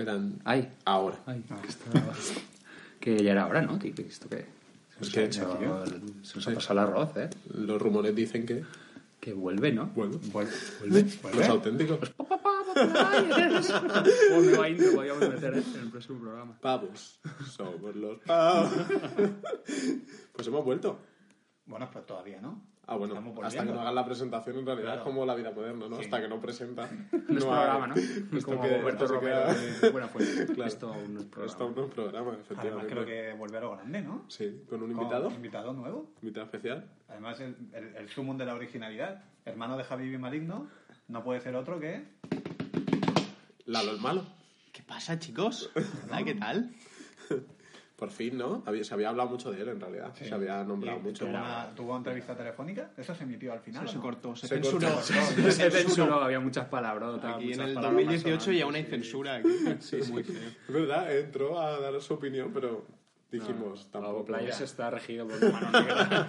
Esperan Ay, ahora. ay, que ya era hora, ¿no? tío? ¿Esto qué? Que se, nos ha- se nos ha pasado el arroz, ¿eh? los rumores dicen que Que vuelve, ¿no? bueno, Vuelve, vuelve, los auténticos Oh, nueva intro, podríamos meter en el próximo programa. pavos somos los pavos. pues hemos vuelto. Bueno, pues todavía no. Ah, bueno, hasta que no hagan la presentación en realidad Claro. es como la vida moderna, ¿no? Hasta que no presenta. No es programa, ¿no? Esto Como que- Roberto esto se Romero queda- de Buena Fuente. Claro. Esto aún no es programa. Esto no es programa, Además efectivamente. creo que vuelve a lo grande, ¿no? Sí, con un Con invitado, invitado nuevo. invitado especial. Además, el, el, el sumum de la originalidad. Hermano de Javi Maligno, no puede ser otro que... Lalo el malo. ¿Qué pasa, chicos? Hola, ¿qué tal? Por fin, ¿no? Había- se había hablado mucho de él, en realidad. Se había nombrado y mucho. Tuvo una, tuvo una entrevista telefónica. Eso se emitió al final. Se ¿no? cortó, se, Se censuró. cortó. Se censuró, había muchas palabras. Aquí en el 2018 ya una censura aquí. Sí, muy feo. Es verdad, entró a dar su opinión, pero dijimos, Pavo tampoco, Playas está regido por mano negra.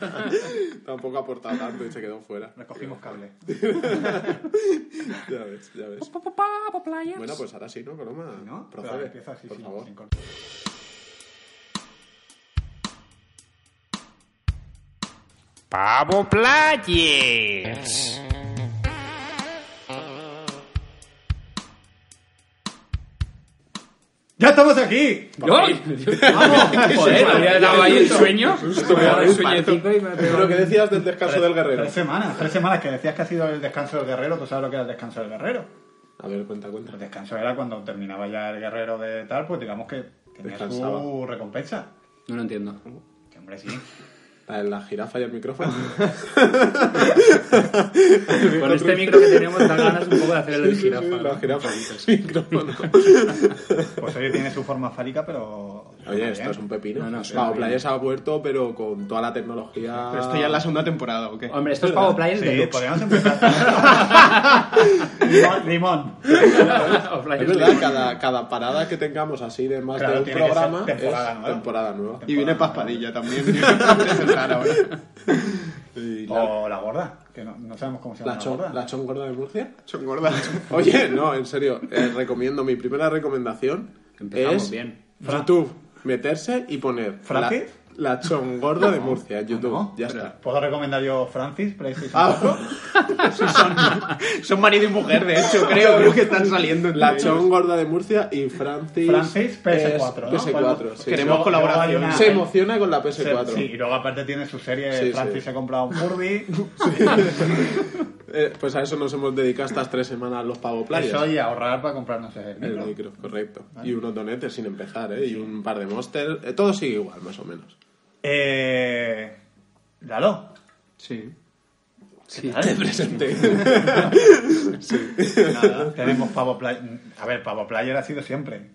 tampoco ha aportado tanto y se quedó fuera. Recogimos cable. Ya ves, ya ves. Bueno, pues ahora sí, ¿no, Coloma? ¿No? Procede, empieza así, por sin- favor. sin Pavo Players. ¡Ya estamos aquí! ¡Vamos! Joder, me había dado ahí el sueño. Me había dado el sueñito y me ha pegado Pero que decías del descanso del guerrero. Tres semanas, tres semanas que decías que ha sido el descanso del guerrero. ¿Tú sabes lo que era el descanso del guerrero? A ver, cuenta, cuenta. El descanso era cuando terminaba ya el guerrero de tal, pues digamos que tenía Descansaba. su recompensa. No lo entiendo. Que hombre, sí. La, jirafa y el micrófono. Con este micro que tenemos dan ganas un poco de hacer el jirafa. Sí, ¿no? la jirafa. micrófono. Pues oye, tiene su forma fálica, pero... Oye, esto bien. es un pepino. No, Pavo. Playas ha vuelto, pero con toda la tecnología. Pero esto ya es la segunda temporada, ¿o qué? Hombre, esto es Pavo Players Sí, Deluxe. podríamos empezar. limón, Es Players verdad, cada, cada parada que tengamos así de más Claro, de un programa temporada es nueva. temporada nueva. Y viene Paspadilla también. Y la, O la gorda, que no, no sabemos cómo se llama la la, chon, gorda. la chon gorda de Murcia. Son gordas. Oye, no, en serio, eh, recomiendo, mi primera recomendación Empezamos es bien. YouTube, meterse y poner ¿Francis? la, la chongorda de Murcia en YouTube. No, ya está. ¿Puedo recomendar yo Francis, Ah, 4? Sí, son, son marido y mujer, de hecho, creo, creo que están saliendo. entre la chongorda de Murcia y Francis. Francis, PS4, es ¿no? PS4, sí. Queremos Luego- colaboración. luego hay una- Se emociona con la PS4. Sí, y luego aparte tiene su serie, Sí, Francis sí. se ha comprado un Furby, Eh, pues a eso nos hemos dedicado estas tres semanas los Pavo Playas. eso y ahorrar para comprarnos el El micro. micro, correcto. Y unos donetes sin empezar, ¿eh? Y un par de monsters. Eh, todo sigue igual, más o menos. Eh... Lalo, Sí. Te presenté. nada, tenemos Pavo Player. A ver, Pavo Player ha sido siempre.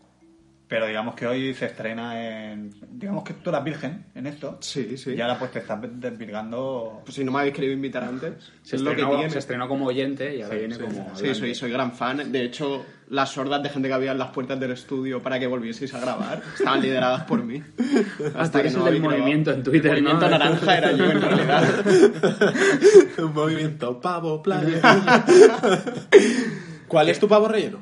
Pero digamos que hoy se estrena en... Digamos que tú eras virgen en esto. Sí, sí. Y ahora pues te estás desvirgando... Pues si no me habéis querido invitar antes, Se es lo que estrenó, tiene. se estrenó como oyente y ahora viene como. Sí, soy, soy gran fan. De hecho, las sordas de gente que había en las puertas del estudio para que volvieseis a grabar estaban lideradas por mí. Hasta que es el del habéis grabado. movimiento en Twitter, El movimiento ¿no? naranja era yo, en realidad. un movimiento pavo playa. ¿Cuál es tu pavo relleno?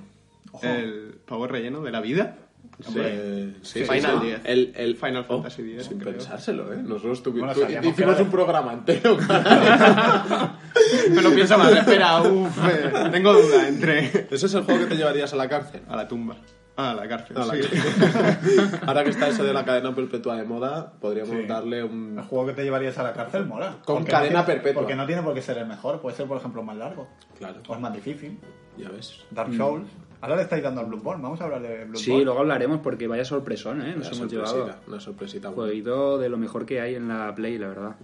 El pavo relleno de la vida. Sí, sí, Final sí. 10. El, el Final oh, Fantasy 10, Sin creo. pensárselo, ¿eh? Nosotros tuvimos, Bueno, hicimos un programa entero. Me lo pienso más. Espera, uff. eh, tengo duda entre... Ese es el juego que te llevarías a la cárcel. A la tumba. Ah, a la cárcel, la sí. cárcel. Ahora que está eso de la cadena perpetua de moda, podríamos Sí. darle El un... juego que te llevarías a la cárcel mola. Con Porque cadena no tiene- perpetua. Porque no tiene por qué ser el mejor, puede ser, por ejemplo, más largo. Claro, O es más difícil. ya ves. Dark Souls. Ahora le estáis dando al Bloodborne, vamos a hablar de Bloodborne. Sí, luego hablaremos porque vaya sorpresón, ¿eh? Nos Una hemos sorpresita, llevado. una sorpresita. Jueguito de lo mejor que hay en la Play, la verdad.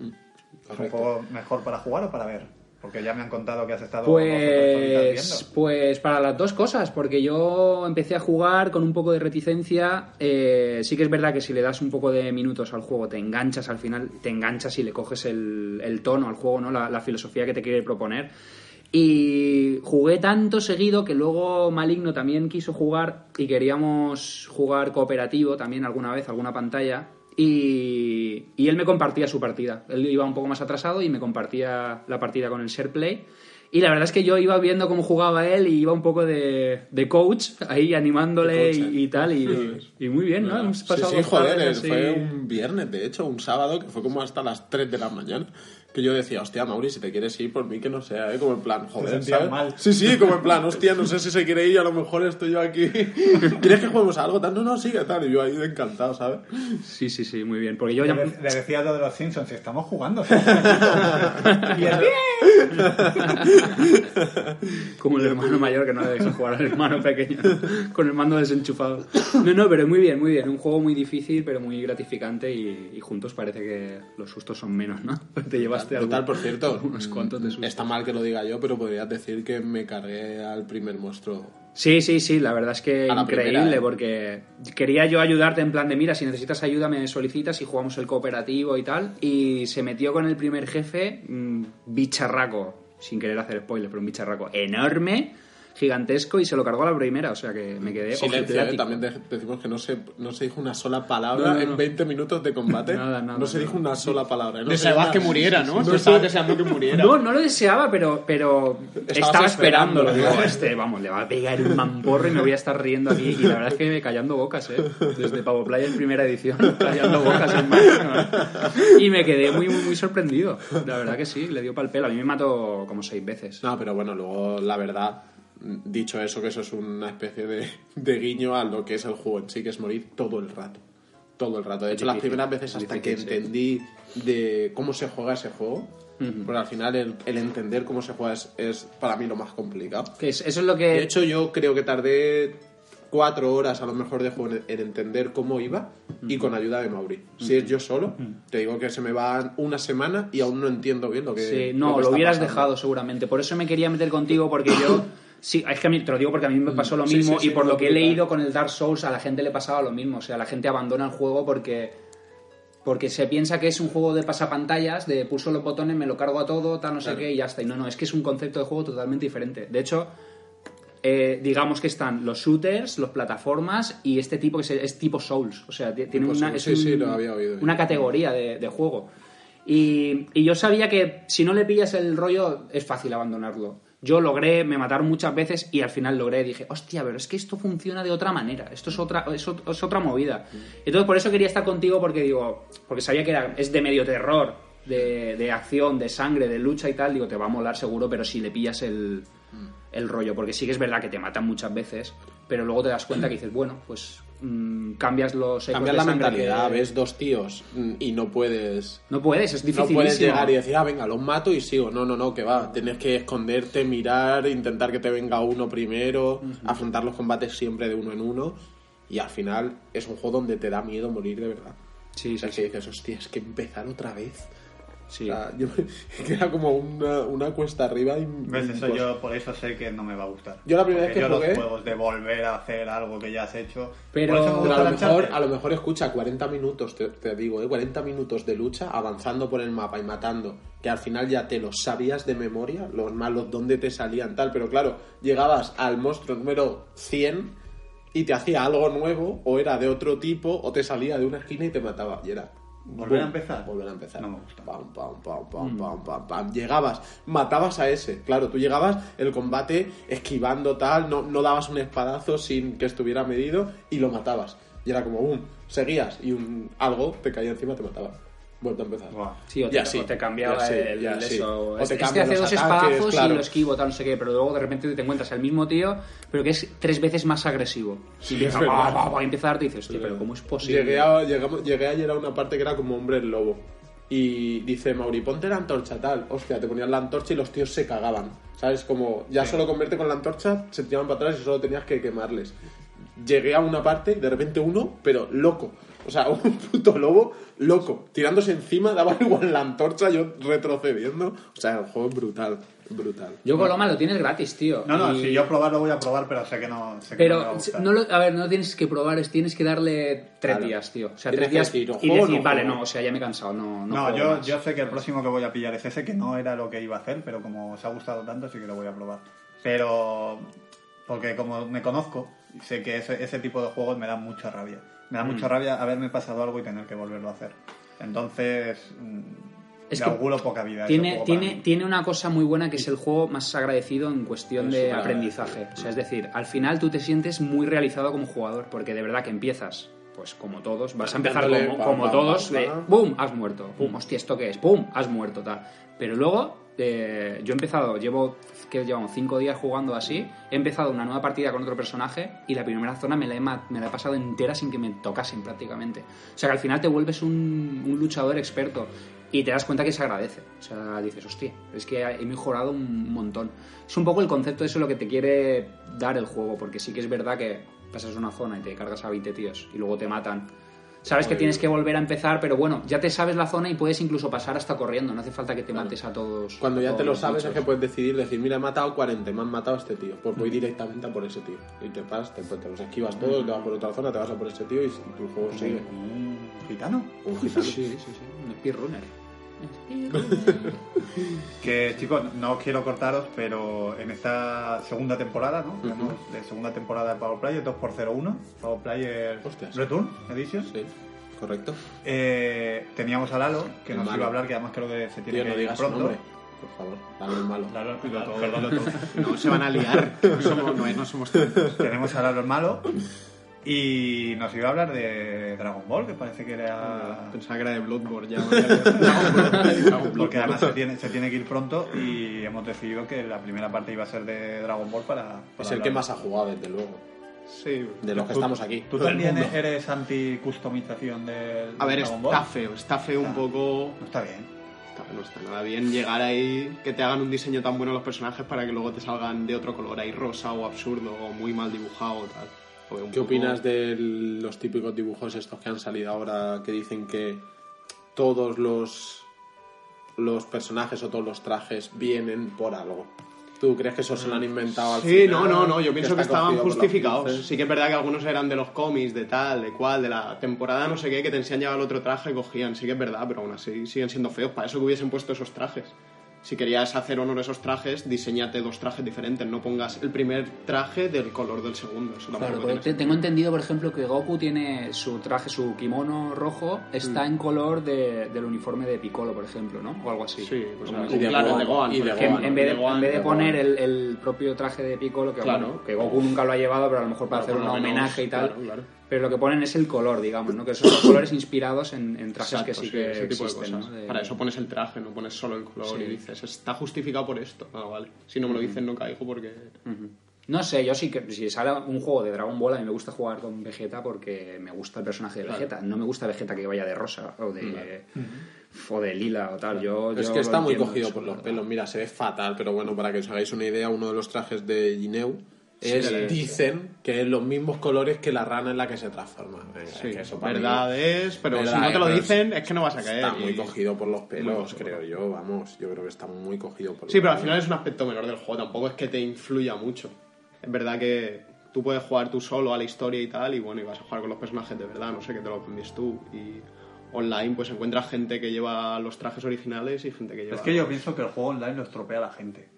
¿Es un juego mejor para jugar o para ver? Porque ya me han contado que has estado Pues, viendo. pues para las dos cosas, porque yo empecé a jugar con un poco de reticencia. eh, sí que es verdad que si le das un poco de minutos al juego, te enganchas al final, te enganchas y le coges el, el tono al juego, ¿no? La, la filosofía que te quiere proponer. Y jugué tanto seguido que luego Maligno también quiso jugar y queríamos jugar cooperativo también alguna vez, alguna pantalla. Y, y él me compartía su partida. Él iba un poco más atrasado y me compartía la partida con el SharePlay. Y la verdad es que yo iba viendo cómo jugaba él y iba un poco de, de coach ahí animándole coach, y, ¿eh? y tal. Y, y muy bien, ¿no? Hemos Sí, pasado sí, dos joder, tardes fue un viernes, de hecho, un sábado, que fue como hasta las 3 de la mañana. Que yo decía, hostia, Mauri, si te quieres ir, por mí que no sea, ¿eh? Como en plan, joder, ¿sabes? mal. Sí, sí, como en plan, hostia, no sé si se quiere ir, a lo mejor estoy yo aquí. ¿Quieres que juguemos a algo? Tal, no, no, sigue, tal. Y yo ahí encantado, ¿sabes? Sí, sí, sí, muy bien. Porque yo ya... Le, le decía lo de los Simpsons, si estamos jugando. y él, Como el hermano mayor que no le deja jugar al hermano pequeño con el mando desenchufado. No, no, pero muy bien, muy bien. Un juego muy difícil, pero muy gratificante y, y juntos parece que los sustos son menos, ¿no? Te llevaste Total, algún- por cierto, unos cuantos de está mal que lo diga yo, pero podrías decir que me cargué al primer monstruo. Sí, sí, sí, la verdad es que increíble primera, ¿eh? porque quería yo ayudarte en plan de, mira, si necesitas ayuda me solicitas y jugamos el cooperativo y tal. Y se metió con el primer jefe, mm, bicharraco, sin querer hacer spoiler, pero un bicharraco enorme, gigantesco y se lo cargó a la primera, o sea que me quedé Silencio, ¿eh? también de- decimos que no se, no se dijo una sola palabra No, no, en no. 20 minutos de combate. Nada, nada, no se dijo una sola palabra. ¿eh? Deseabas que muriera, ¿no? No Tú sé- estabas deseando que muriera. No, no lo deseaba, pero, pero Estabas estaba esperándolo. Digo, este, vamos, le va a pegar un mamporro y me voy a estar riendo aquí. Y la verdad es que me callando bocas, ¿eh? Desde Pavo Playa en primera edición, callando bocas en ¿eh? Y me quedé muy, muy, muy sorprendido. La verdad que sí, le dio pal pelo. A mí me mató como seis veces. No, pero bueno, luego la verdad, dicho eso, que eso es una especie de, de guiño a lo que es el juego en sí, que es morir todo el rato. Todo el rato. De hecho, las primeras veces es hasta difícil, que sí. entendí de cómo se juega ese juego, porque al final el, el entender cómo se juega es, es para mí lo más complicado. Que es- eso es lo que... De hecho, yo creo que tardé cuatro horas a lo mejor de juego en, en entender cómo iba y con ayuda de Mauri. Si es yo solo, te digo que se me va una semana y aún no entiendo bien lo que Sí, no, lo, hubieras pasando. dejado seguramente. Por eso me quería meter contigo, porque yo. Sí, es que a mí, te lo digo porque a mí me pasó lo mismo sí, sí, y por lo que he leído con el Dark Souls a la gente le pasaba lo mismo. O sea, la gente abandona el juego porque porque se piensa que es un juego de pasapantallas, de pulso los botones, me lo cargo a todo, tal, no sé qué, y ya está. Y no, no, es que es un concepto de juego totalmente diferente. De hecho, eh, digamos que están los shooters, los plataformas y este tipo que es, es tipo Souls. O sea, ti- tiene una, Souls, es sí, sí, un- lo había oído. una categoría de, de juego. Y, y yo sabía que si no le pillas el rollo es fácil abandonarlo. Yo logré, me mataron muchas veces y al final logré, dije, hostia, pero es que esto funciona de otra manera, esto es otra, es, es otra movida. Entonces por eso quería estar contigo porque digo, porque sabía que era, es de medio terror, de, de acción, de sangre, de lucha y tal, digo, te va a molar seguro, pero si le pillas el, el rollo, porque sí que es verdad que te matan muchas veces, pero luego te das cuenta que dices, bueno, pues mm, cambias los ecos Cambiar de la sangre mentalidad, que- ves dos tíos mm, y no puedes No puedes, es no difícil. puedes llegar y decir, ah, venga, los mato y sigo. No, no, no, que va. Tienes que esconderte, mirar, intentar que te venga uno primero, afrontar los combates siempre de uno en uno. Y al final es un juego donde te da miedo morir de verdad. Sí, O sea, sí, que dices, hostia, es que empezar otra vez. Sí. O sea, yo, que era como una, una cuesta arriba y... ¿Ves? Eso pues, yo por eso sé que no me va a gustar. Yo la primera Porque vez que yo jugué- los juegos de volver a hacer algo que ya has hecho... Pero- eso Pero a lo, mejor, a lo mejor escucha 40 minutos, te, te digo, ¿eh? 40 minutos de lucha avanzando por el mapa y matando, que al final ya te los sabías de memoria, los malos, dónde te salían, tal, pero claro, llegabas al monstruo número 100 y te hacía algo nuevo, o era de otro tipo, o te salía de una esquina y te mataba, y era... ¿Volver a empezar? Volver a empezar. No me gusta. Pam, pam, pam, pam, pam, pam, pam. Llegabas, matabas a ese. Claro, tú llegabas el combate esquivando tal, no, no dabas un espadazo sin que estuviera medido y lo matabas. Y era como, boom, seguías y un algo te caía encima y te mataba. Vuelta a empezar. Buah. Sí, o te, así, o te cambiaba y así, el, y el así. eso. O te este hace los dos ataques, espadazos claro. y lo esquivo, tal, no sé qué, pero luego de repente te encuentras al mismo tío, pero que es tres veces más agresivo. Y empieza. "Bah, bah, bah", y empieza a darte y dices, pero ¿cómo es posible? Llegué, a- llegamos- llegué ayer a una parte que era como hombre lobo. Y dice Mauri, ponte la antorcha, tal. Hostia, te ponían la antorcha y los tíos se cagaban. ¿Sabes? Como ya solo con verte con la antorcha se tiraban para atrás y solo tenías que quemarles. llegué a una parte y de repente uno, pero loco. O sea, un puto lobo loco, tirándose encima, daba igual la antorcha, yo retrocediendo. O sea, el juego es brutal, brutal. Yo Coloma lo tienes gratis, tío. No, no, Y- si yo probarlo voy a probar, pero sé que no, sé que no me va a Pero, gustar. no lo- a ver, no lo tienes que probar, es, tienes que darle tres Claro. días, tío. O sea, tres días decir, ¿o y decir, no vale, no, o sea, ya me he cansado, no, no, No, yo, más. yo sé que el próximo que voy a pillar es ese, que no era lo que iba a hacer, pero como os ha gustado tanto, sí que lo voy a probar. Pero, porque como me conozco, sé que ese, ese tipo de juegos me dan mucha rabia. Me da Mm. mucha rabia haberme pasado algo y tener que volverlo a hacer. Entonces, mm, Es que poca vida. Tiene, tiene, tiene una cosa muy buena que es el juego más agradecido en cuestión Es de aprendizaje. O sea, es decir, al final tú te sientes muy realizado como jugador, porque de verdad que empiezas, pues como todos, vas a empezar como, todos, de. ¡pum! Has muerto. ¡pum! Hostia, ¿esto qué es? ¡pum! Has muerto, tal. Pero luego, yo he empezado, llevo, que llevamos cinco días jugando así, he empezado una nueva partida con otro personaje y la primera zona me la he, me la he pasado entera sin que me tocasen prácticamente. O sea que al final te vuelves un, un luchador experto y te das cuenta que se agradece. O sea, dices, hostia, es que he mejorado un montón. Es un poco el concepto de eso lo que te quiere dar el juego, porque sí que es verdad que pasas una zona y te cargas a 20 tíos y luego te matan. Sabes que tienes que volver a empezar, pero bueno, ya te sabes la zona y puedes incluso pasar hasta corriendo. No hace falta que te mates a todos. Cuando a ya todos te lo sabes es que puedes decidir, decir, mira, he matado 40, me han matado a este tío. Pues voy directamente a por ese tío. Y te vas, te, te los esquivas todos, te vas por otra zona, te vas a por ese tío y tu juego sigue. ¿Un gitano? Un gitano. Sí, sí, sí. Un speedrunner. Que chicos, no os quiero cortaros, pero en esta segunda temporada, ¿no? Tenemos de segunda temporada de Power Player 2x01, Power Player Hostias. Return Edition. Sí, correcto. Eh, teníamos a Lalo, que El nos malo. iba a hablar, que además creo que se tiene Tío, que no ir digas su pronto. nombre. Por favor, dale el malo. Lalo, Lalo, todo, todo. No se van a liar. No somos, no, no somos tontos. tenemos a Lalo el malo. Y nos iba a hablar de Dragon Ball, que parece que era... Pensaba que era de Bloodborne ya. Dragon Porque además se tiene, se tiene que ir pronto y hemos decidido que la primera parte iba a ser de Dragon Ball para... para Es el hablar. que más ha jugado, desde luego. Sí. De los que Tú- estamos aquí. ¿Tú también eres anti-customización del A ver, Dragon Ball? está feo. Está feo un poco... No está bien. Está- no está nada bien llegar ahí, que te hagan un diseño tan bueno los personajes para que luego te salgan de otro color, ahí rosa o absurdo o muy mal dibujado o tal. Un ¿Qué poco- opinas de los típicos dibujos estos que han salido ahora que dicen que todos los los personajes o todos los trajes vienen por algo? ¿Tú crees que eso se lo han inventado al Sí, final? no, no, no, yo pienso que estaban justificados. Sí que es verdad que algunos eran de los cómics, de tal, de cual, de la temporada no sé qué, que te enseñaba el otro traje y cogían. Sí que es verdad, pero aún así siguen siendo feos. Para eso que hubiesen puesto esos trajes. Si querías hacer honor a esos trajes, diseñate dos trajes diferentes. No pongas el primer traje del color del segundo. Eso Claro, te- tengo entendido, por ejemplo, que Goku tiene su traje, su kimono rojo, está en color de- del uniforme de Piccolo, por ejemplo, ¿no? O algo así. Sí, Y de claro, Gohan, de Gohan. de en, vez de, Gohan, en vez de de poner el, el propio traje de Piccolo, que, Claro. bueno, que Goku nunca lo ha llevado, pero a lo mejor para hacer un menos, homenaje y tal. Claro, claro. Pero lo que ponen es el color, digamos, ¿no? Que son los colores inspirados en, en trajes que Exacto, sí que ese tipo de existen, cosas. ¿no? De- Para eso pones el traje, no pones solo el color Sí. y dices, está justificado por esto. Ah, vale. Si no me lo dicen, no caigo porque. Ujú. No sé, yo sí que si sale un juego de Dragon Ball a mí me gusta jugar con Vegeta porque me gusta el personaje de Vegeta. No me gusta Vegeta que vaya de rosa o de, o de lila o tal. Yo, Es yo que está muy cogido eso, por los verdad. pelos. Mira, se ve fatal, pero bueno, para que os hagáis una idea, uno de los trajes de Gineu es, Sí. dicen que es los mismos colores que la rana en la que se transforma. Venga, es Sí, que eso para mí verdad es, pero Verdad si no te lo dicen, es que no vas a caer. Está muy y- cogido por los pelos, creo yo, vamos. Yo creo que está muy cogido por Sí, los pero al final es un aspecto menor del juego, tampoco es que te influya mucho. Es verdad que tú puedes jugar tú solo a la historia y tal, y bueno, y vas a jugar con los personajes de verdad, no sé, que te lo cambies tú. Y online pues encuentras gente que lleva los trajes originales y gente que lleva... Es que yo pienso que el juego online lo estropea a la gente.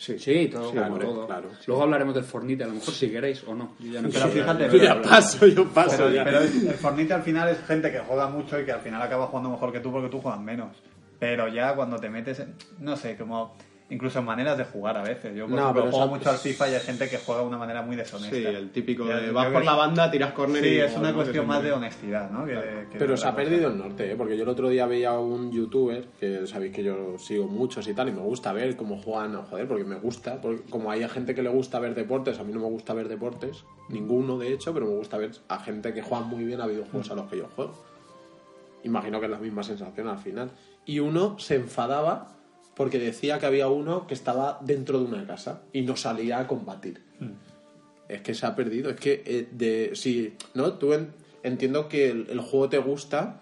Sí, Sí, todo, Sí, claro. Luego hablaremos del Fortnite, a lo mejor si queréis o no. Yo ya no Pero quiero fíjate. Yo ya paso, yo paso. Pero, ya. pero el Fortnite al final es gente que juega mucho y que al final acaba jugando mejor que tú porque tú juegas menos. Pero ya cuando te metes, en- no sé, como incluso maneras de jugar a veces. Yo por No, ejemplo, pero juego mucho al FIFA y hay gente que juega de una manera muy deshonesta. Sí, el típico de yo vas por que la banda, tiras córner Sí, y... es una cuestión más de honestidad, ¿no? Que de- que Pero se ha perdido el norte, ¿eh? porque yo el otro día veía a un youtuber, que sabéis que yo sigo muchos y tal, y me gusta ver cómo juegan, joder, porque me gusta, porque como hay gente que le gusta ver deportes, a mí no me gusta ver deportes, ninguno de hecho, pero me gusta ver a gente que juega muy bien a videojuegos a los que yo juego. Imagino que es la misma sensación al final. Y uno se enfadaba porque decía que había uno que estaba dentro de una casa y no salía a combatir. es que se ha perdido. Es que eh, de si no tú en- entiendo que el, el juego te gusta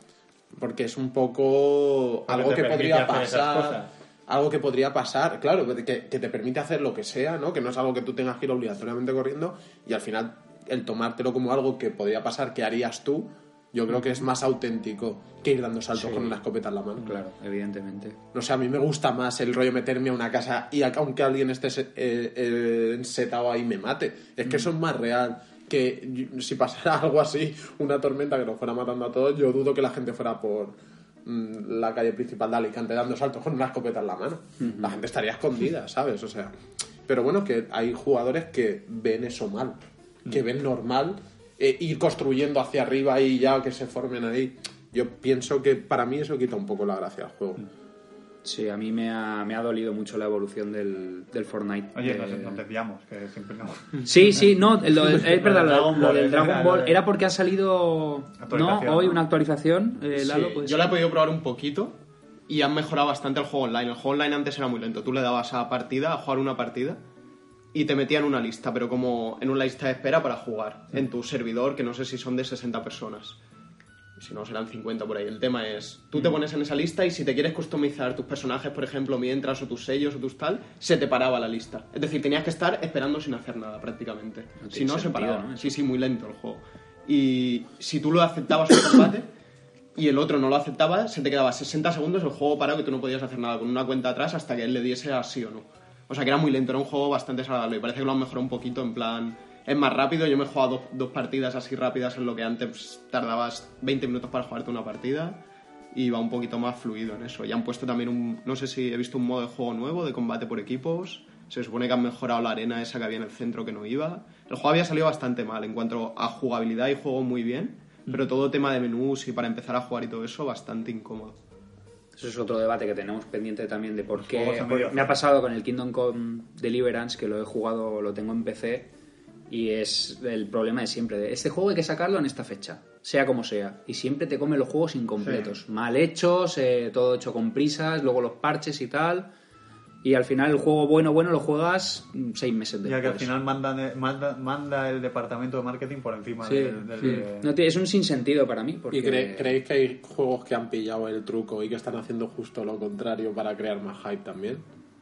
porque es un poco Porque algo que podría pasar. Algo que podría pasar, claro, que, que te permite hacer lo que sea, ¿no? Que no es algo que tú tengas que ir obligatoriamente corriendo y al final el tomártelo como algo que podría pasar, que harías tú, yo creo que es más auténtico que ir dando saltos Sí. con una escopeta en la mano. Claro, evidentemente. No sé, a mí me gusta más el rollo meterme a una casa y aunque alguien esté eh, eh, setado ahí me mate. Es que eso es más real que si pasara algo así, una tormenta que nos fuera matando a todos, yo dudo que la gente fuera por mm, la calle principal de Alicante dando saltos con una escopeta en la mano. La gente estaría escondida, ¿sabes? O sea, pero bueno, que hay jugadores que ven eso mal, que ven normal eh, ir construyendo hacia arriba y ya que se formen ahí. Yo pienso que para mí eso quita un poco la gracia al juego. Sí, a mí me ha, me ha dolido mucho la evolución del, del Fortnite. Oye, De- nos, nos desviamos, que siempre no. Sí, sí, no, lo- es verdad, Lo lo, Dragon lo Ball, del Dragon Ball era porque ha salido no hoy una actualización, eh, Lalo, Sí, pues- Yo la he podido probar un poquito y han mejorado bastante el juego online. El juego online antes era muy lento. Tú le dabas a partida, a jugar una partida y te metían una lista, pero como en una lista de espera para jugar en tu servidor, que no sé si son de 60 personas. Si no, serán 50 por ahí. El tema es, tú te pones en esa lista y si te quieres customizar tus personajes, por ejemplo, mientras o tus sellos o tus tal, se te paraba la lista. Es decir, tenías que estar esperando sin hacer nada prácticamente. No si no, se paraba. ¿no? Sí, sí, muy lento el juego. Y si tú lo aceptabas en combate y el otro no lo aceptaba, se te quedaba 60 segundos el juego parado que tú no podías hacer nada con una cuenta atrás hasta que él le diese a sí o no. O sea que era muy lento, era un juego bastante desagradable y parece que lo han mejorado un poquito en plan... Es más rápido, yo me he jugado dos, dos partidas así rápidas en lo que antes pues, tardabas 20 minutos para jugarte una partida y va un poquito más fluido en eso. Y han puesto también un... No sé si he visto un modo de juego nuevo de combate por equipos. Se supone que han mejorado la arena esa que había en el centro que no iba. El juego había salido bastante mal en cuanto a jugabilidad y juego muy bien, pero todo tema de menús y para empezar a jugar y todo eso bastante incómodo. Eso es otro debate que tenemos pendiente también de por qué. me ha pasado con el Kingdom Come Deliverance, que lo he jugado, lo tengo en PC, y es el problema de siempre. De, este juego hay que sacarlo en esta fecha, sea como sea. Y siempre te come los juegos incompletos, mal hechos, eh, todo hecho con prisas, luego los parches y tal. Y al final el juego bueno, bueno, lo juegas seis meses después. Ya que al final mandan, manda, manda el departamento de marketing por encima Sí, del, del- sí. de- No tiene- es un sinsentido para mí. Porque... ¿Y cre- creéis que hay juegos que han pillado el truco y que están haciendo justo lo contrario para crear más hype también?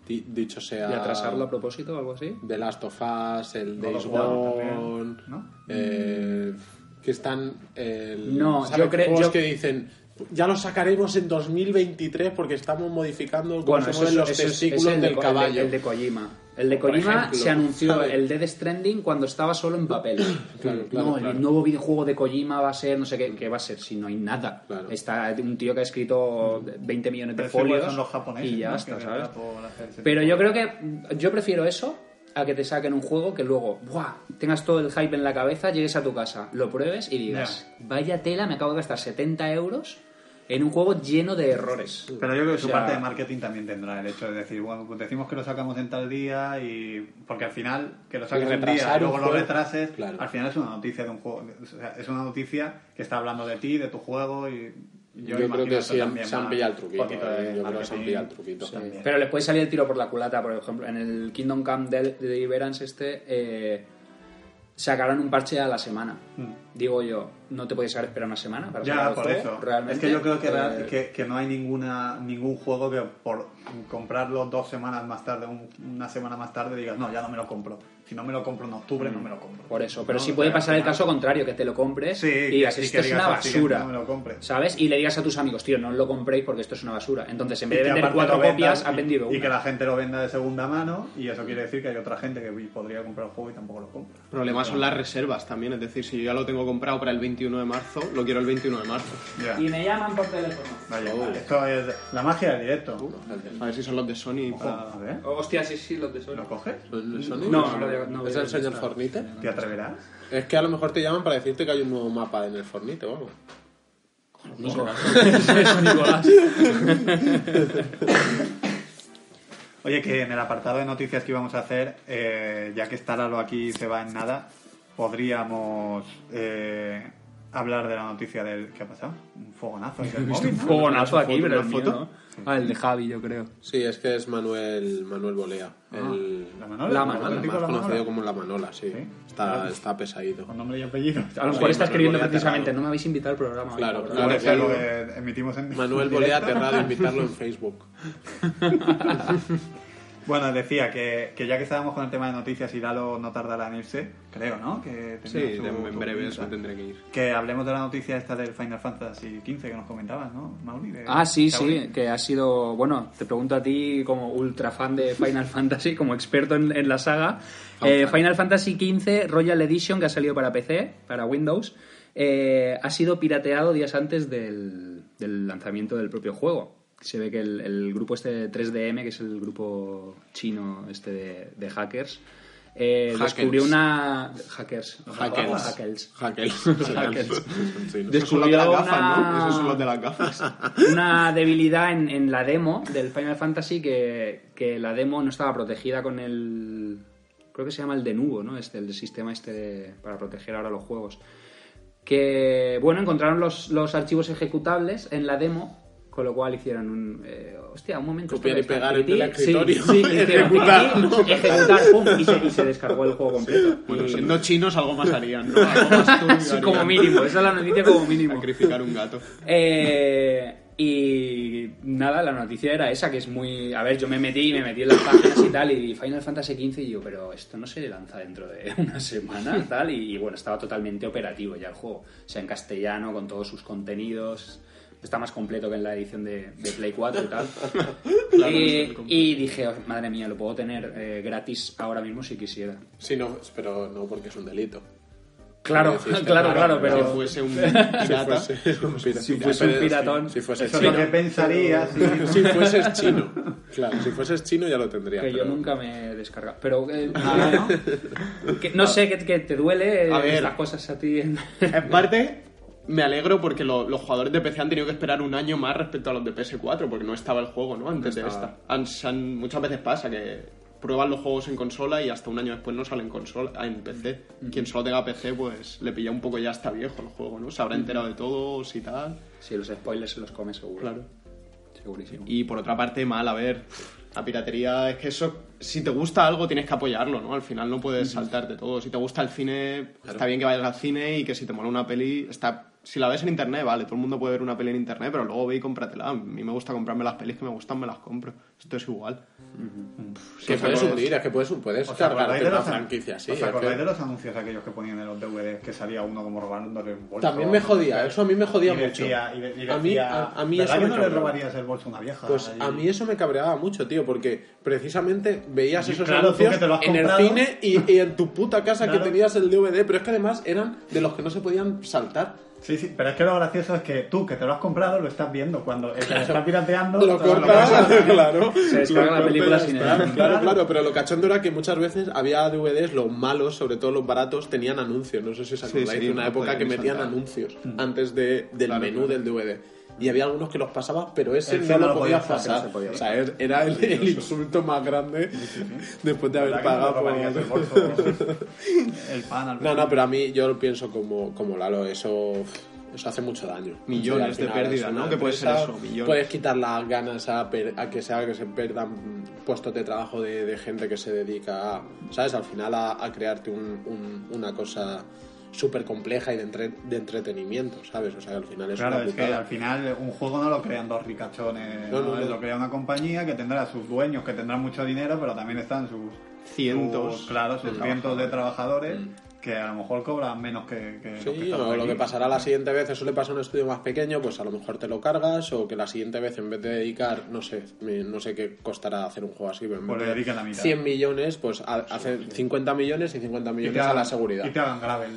Di- dicho sea... ¿Y atrasarlo a propósito o algo así? The Last of Us, el Days Gone, también, ¿no? eh, que están... el- No, ¿sabes? yo creo- Juegos yo- que dicen, ya lo sacaremos en 2023 porque estamos modificando cómo Bueno, se eso mueven es, los eso es- testículos es el de del Ko- el de- caballo. El de, Kojima. El de Kojima ejemplo, se anunció ¿sabes? el Death Stranding cuando estaba solo en papel. Claro, claro, no, claro. el nuevo videojuego de Kojima va a ser, no sé qué, qué va a ser, si no hay nada. Claro. Está un tío que ha escrito 20 millones de Pero folios los japoneses, y ya ¿no? está, ¿sabes? Pero yo creo que yo prefiero eso a que te saquen un juego que luego, ¡buah! tengas todo el hype en la cabeza, llegues a tu casa, lo pruebes y digas, vaya tela, me acabo de gastar 70 euros en un juego lleno de errores. Pero yo creo que su O sea, parte de marketing también tendrá el hecho de decir, bueno, pues decimos que lo sacamos en tal día y... Porque al final, que lo saques un día y luego lo retrases, claro. al final es una noticia de un juego. O sea, es una noticia que está hablando de ti, de tu juego y... Yo, imagino creo que sí, también se han pillado el truquito. un poquito eh, de yo creo que se han marketing. pillado el truquito. También. Pero les puede salir el tiro por la culata, por ejemplo, en el Kingdom Come de Deliverance este eh, sacarán un parche a la semana. Digo yo, no te puedes sacar esperar una semana para. Ya, por juego, eso. realmente. Es que yo creo que, Eh, que, que no hay ninguna ningún juego que por comprarlo dos semanas más tarde, un- una semana más tarde, digas, no, ya no me lo compro. Si no me lo compro en octubre, no me lo compro. Por eso, pero No, sí puede pasar el caso contrario, que te lo compres Sí, y digas, y esto es una basura. no me lo compre. ¿Sabes? Y le digas a tus amigos, tío, no lo compréis porque esto es una basura. Entonces, en Y vez de vender cuatro copias, y- vendido Y una. que la gente lo venda de segunda mano y eso quiere decir que hay otra gente que podría comprar el juego y tampoco lo compra. El problema son las reservas también, es decir, si yo ya lo tengo comprado para el 21 de marzo, lo quiero el 21 de marzo. Y me llaman por teléfono. Vaya, vale. Esto es la magia del directo. A ver si son los de Sony Ojo, para... a ver, Hostia, sí, sí, los de Sony. ¿lo coges? ¿El Sony? No, no, no, no, ¿Es no, el señor no. Fornite? ¿Te atreverás? Es que a lo mejor te llaman para decirte que hay un nuevo mapa en el Fornite o algo. Eso, Nicolás. Oye, que en el apartado de noticias que íbamos a hacer, eh, ya que está Lalo aquí y se va en nada, podríamos eh, hablar de la noticia del... ¿Qué ha pasado? Un fogonazo móvil, Un ¿no? fogonazo aquí, pero mío, foto. ¿no? Ah, el de Javi, yo creo. Sí, es que es Manuel, Manuel Bolea. el, ¿La Manola? La ¿El Manola, más La conocido Manola? como la Manola, sí. Sí. Está, Claro. está pesadito. Con nombre y apellido. A lo mejor está escribiendo Bolea precisamente, Terrado. no me habéis invitado al programa. hoy, Claro, que emitimos en Manuel en Bolea. Terrado, invitarlo en Facebook. Bueno, decía que, que ya que estábamos con el tema de noticias y Lalo no tardará en irse, creo, ¿no? Que Sí, su- de- en breve me tendré que ir. Que hablemos de la noticia esta del Final Fantasy XV que nos comentabas, ¿no, Mauri? De- Ah, sí, sí, que ha sido, bueno, te pregunto a ti como ultra fan de Final Fantasy, como experto en, en la saga. Eh, Final Fantasy XV Royal Edition, que ha salido para PC, para Windows, eh, ha sido pirateado días antes del, del lanzamiento del propio juego. Se ve que el, el grupo este de 3DM, que es el grupo chino este de, de hackers, eh, Hackers. descubrió una... Hackers. Hackers. Hackers. Hackers. Hackers. ¿no? Son los de las Descubrió gafas, ¿no? una- Esos son los de las gafas. una debilidad en, en la demo del Final Fantasy que, que la demo no estaba protegida con el creo que se llama el denuvo no este el sistema este de- para proteger ahora los juegos que bueno encontraron los, los archivos ejecutables en la demo con lo cual hicieron un eh, hostia un momento Copiar y pegar en el escritorio, sí, ejecutar, aquí, ¿no? ejecutar pum, y, se, y se descargó el juego completo Bueno, Y- siendo chinos algo más harían, ¿no? Algo más sí, como mínimo esa es la noticia como mínimo Sacrificar un gato. eh, y nada, la noticia era esa, que es muy... A ver, yo me metí, me metí en las páginas y tal, y Final Fantasy XV y yo, pero esto no se lanza dentro de una semana, tal, y bueno, estaba totalmente operativo ya el juego. O sea, en castellano, con todos sus contenidos, está más completo que en la edición de, de Play 4 y tal. y, y dije, "Oh, madre mía, lo puedo tener eh, gratis ahora mismo si quisiera. Sí, no, pero no porque es un delito. Claro, claro, claro, Si pero... fuese un Si pirata, fuese un, pira- Si fuese un piratón. Si, si fuese Eso es chino. lo que pensaría. Si fueses chino. Claro, si fueses chino ya lo tendría. Que yo pero- nunca me he descargado. Pero eh, que no sé, que, que te duele eh, A ver. estas cosas a ti. en- En parte, me alegro porque lo- los jugadores de PC han tenido que esperar un año más respecto a los de PS4, porque no estaba el juego, ¿no? Antes de esta. Han- se han- muchas veces pasa que prueban los juegos en consola y hasta un año después no salen en consola, en PC. Quien solo tenga PC, pues le pilla un poco ya está viejo el juego, ¿no? Se habrá enterado de todos y tal. Sí, los spoilers se los come seguro. Claro. Segurísimo. Y por otra parte, mal, a ver, la piratería es que eso, si te gusta algo tienes que apoyarlo, ¿no? Al final no puedes saltarte todo. Si te gusta el cine, está bien que vayas al cine y que si te mola una peli, está... Si la ves en internet, vale, todo el mundo puede ver una peli en internet, pero luego ve y cómpratela. A mí me gusta comprarme las pelis que me gustan, me las compro. Esto es igual. Que puedes hundir, es que puedes, puedes ¿Os acordáis cargarte de una franquicia así. ¿Os acordáis que- de los anuncios aquellos que ponían en los DVDs que salía uno como robándole un bolso? También me jodía, eso a mí me jodía Y decía- mucho. y de- y a mí, a, a mí ¿verdad eso me no le robarías el bolso a una vieja? Pues a mí eso me cabreaba mucho, tío, porque precisamente veías esos claro, anuncios en el cine y, y en tu puta casa Claro. que tenías el DVD, pero es que además eran de los que no se podían saltar. Sí, sí, pero es que lo gracioso es que tú, que te lo has comprado, lo estás viendo. Cuando el que lo está pirateando... Lo cortas, claro. Se descarga la película sin. Claro, claro, pero lo cachondo era que muchas veces había DVDs, los malos, sobre todo los baratos, tenían anuncios. No sé si os acordáis de una época que metían anuncios antes de, del menú del DVD. Y había algunos que los pasabas, pero ese no no lo podías pasar. no podía o sea, er- era el, el insulto más grande después de haber ¿Verdad que no pagado por... bolso? El pan al No, no, pero a mí yo lo pienso como, como Lalo, eso, eso hace mucho daño. Millones de final pérdida, es una ¿no? Que puede ser empresa, eso, millones. Puedes quitar las ganas a, per- a que se haga que se perdan puestos de trabajo de, de gente que se dedica a, ¿sabes? Al final a, a crearte un- un- una cosa súper compleja y de, entre- de entretenimiento, ¿sabes? O sea, al final es Claro, una es que al final un juego no lo crean dos ricachones, No, ¿no? no, no. lo crea una compañía que tendrá sus dueños, que tendrán mucho dinero, pero también están sus Cientos sus- claro, sus de cientos de trabajadores que a lo mejor cobran menos que, que que Sí, o lo que pasará la siguiente vez, eso le pasa a un estudio más pequeño, pues a lo mejor te lo cargas, o que la siguiente vez en vez de dedicar, no sé, me- no sé qué costará hacer un juego así, pero en Pues vez le de dedican la mitad. 100 millones, pues ha- hace 50 millones y 50 Y te millones a hagan- la seguridad. Y te hagan gravel.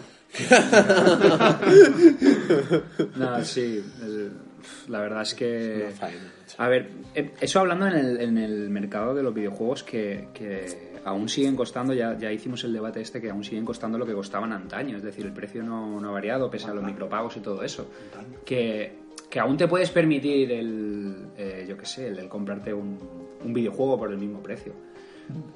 No, sí. es- la verdad es que. A ver, eh, eso hablando en el, en el mercado de los videojuegos que, que aún siguen costando, ya, ya hicimos el debate este, que aún siguen costando lo que costaban antaño, es decir, el precio no, no ha variado pese a los micropagos y todo eso. Que, que aún te puedes permitir el, eh, yo qué sé, el, el comprarte un, un videojuego por el mismo precio.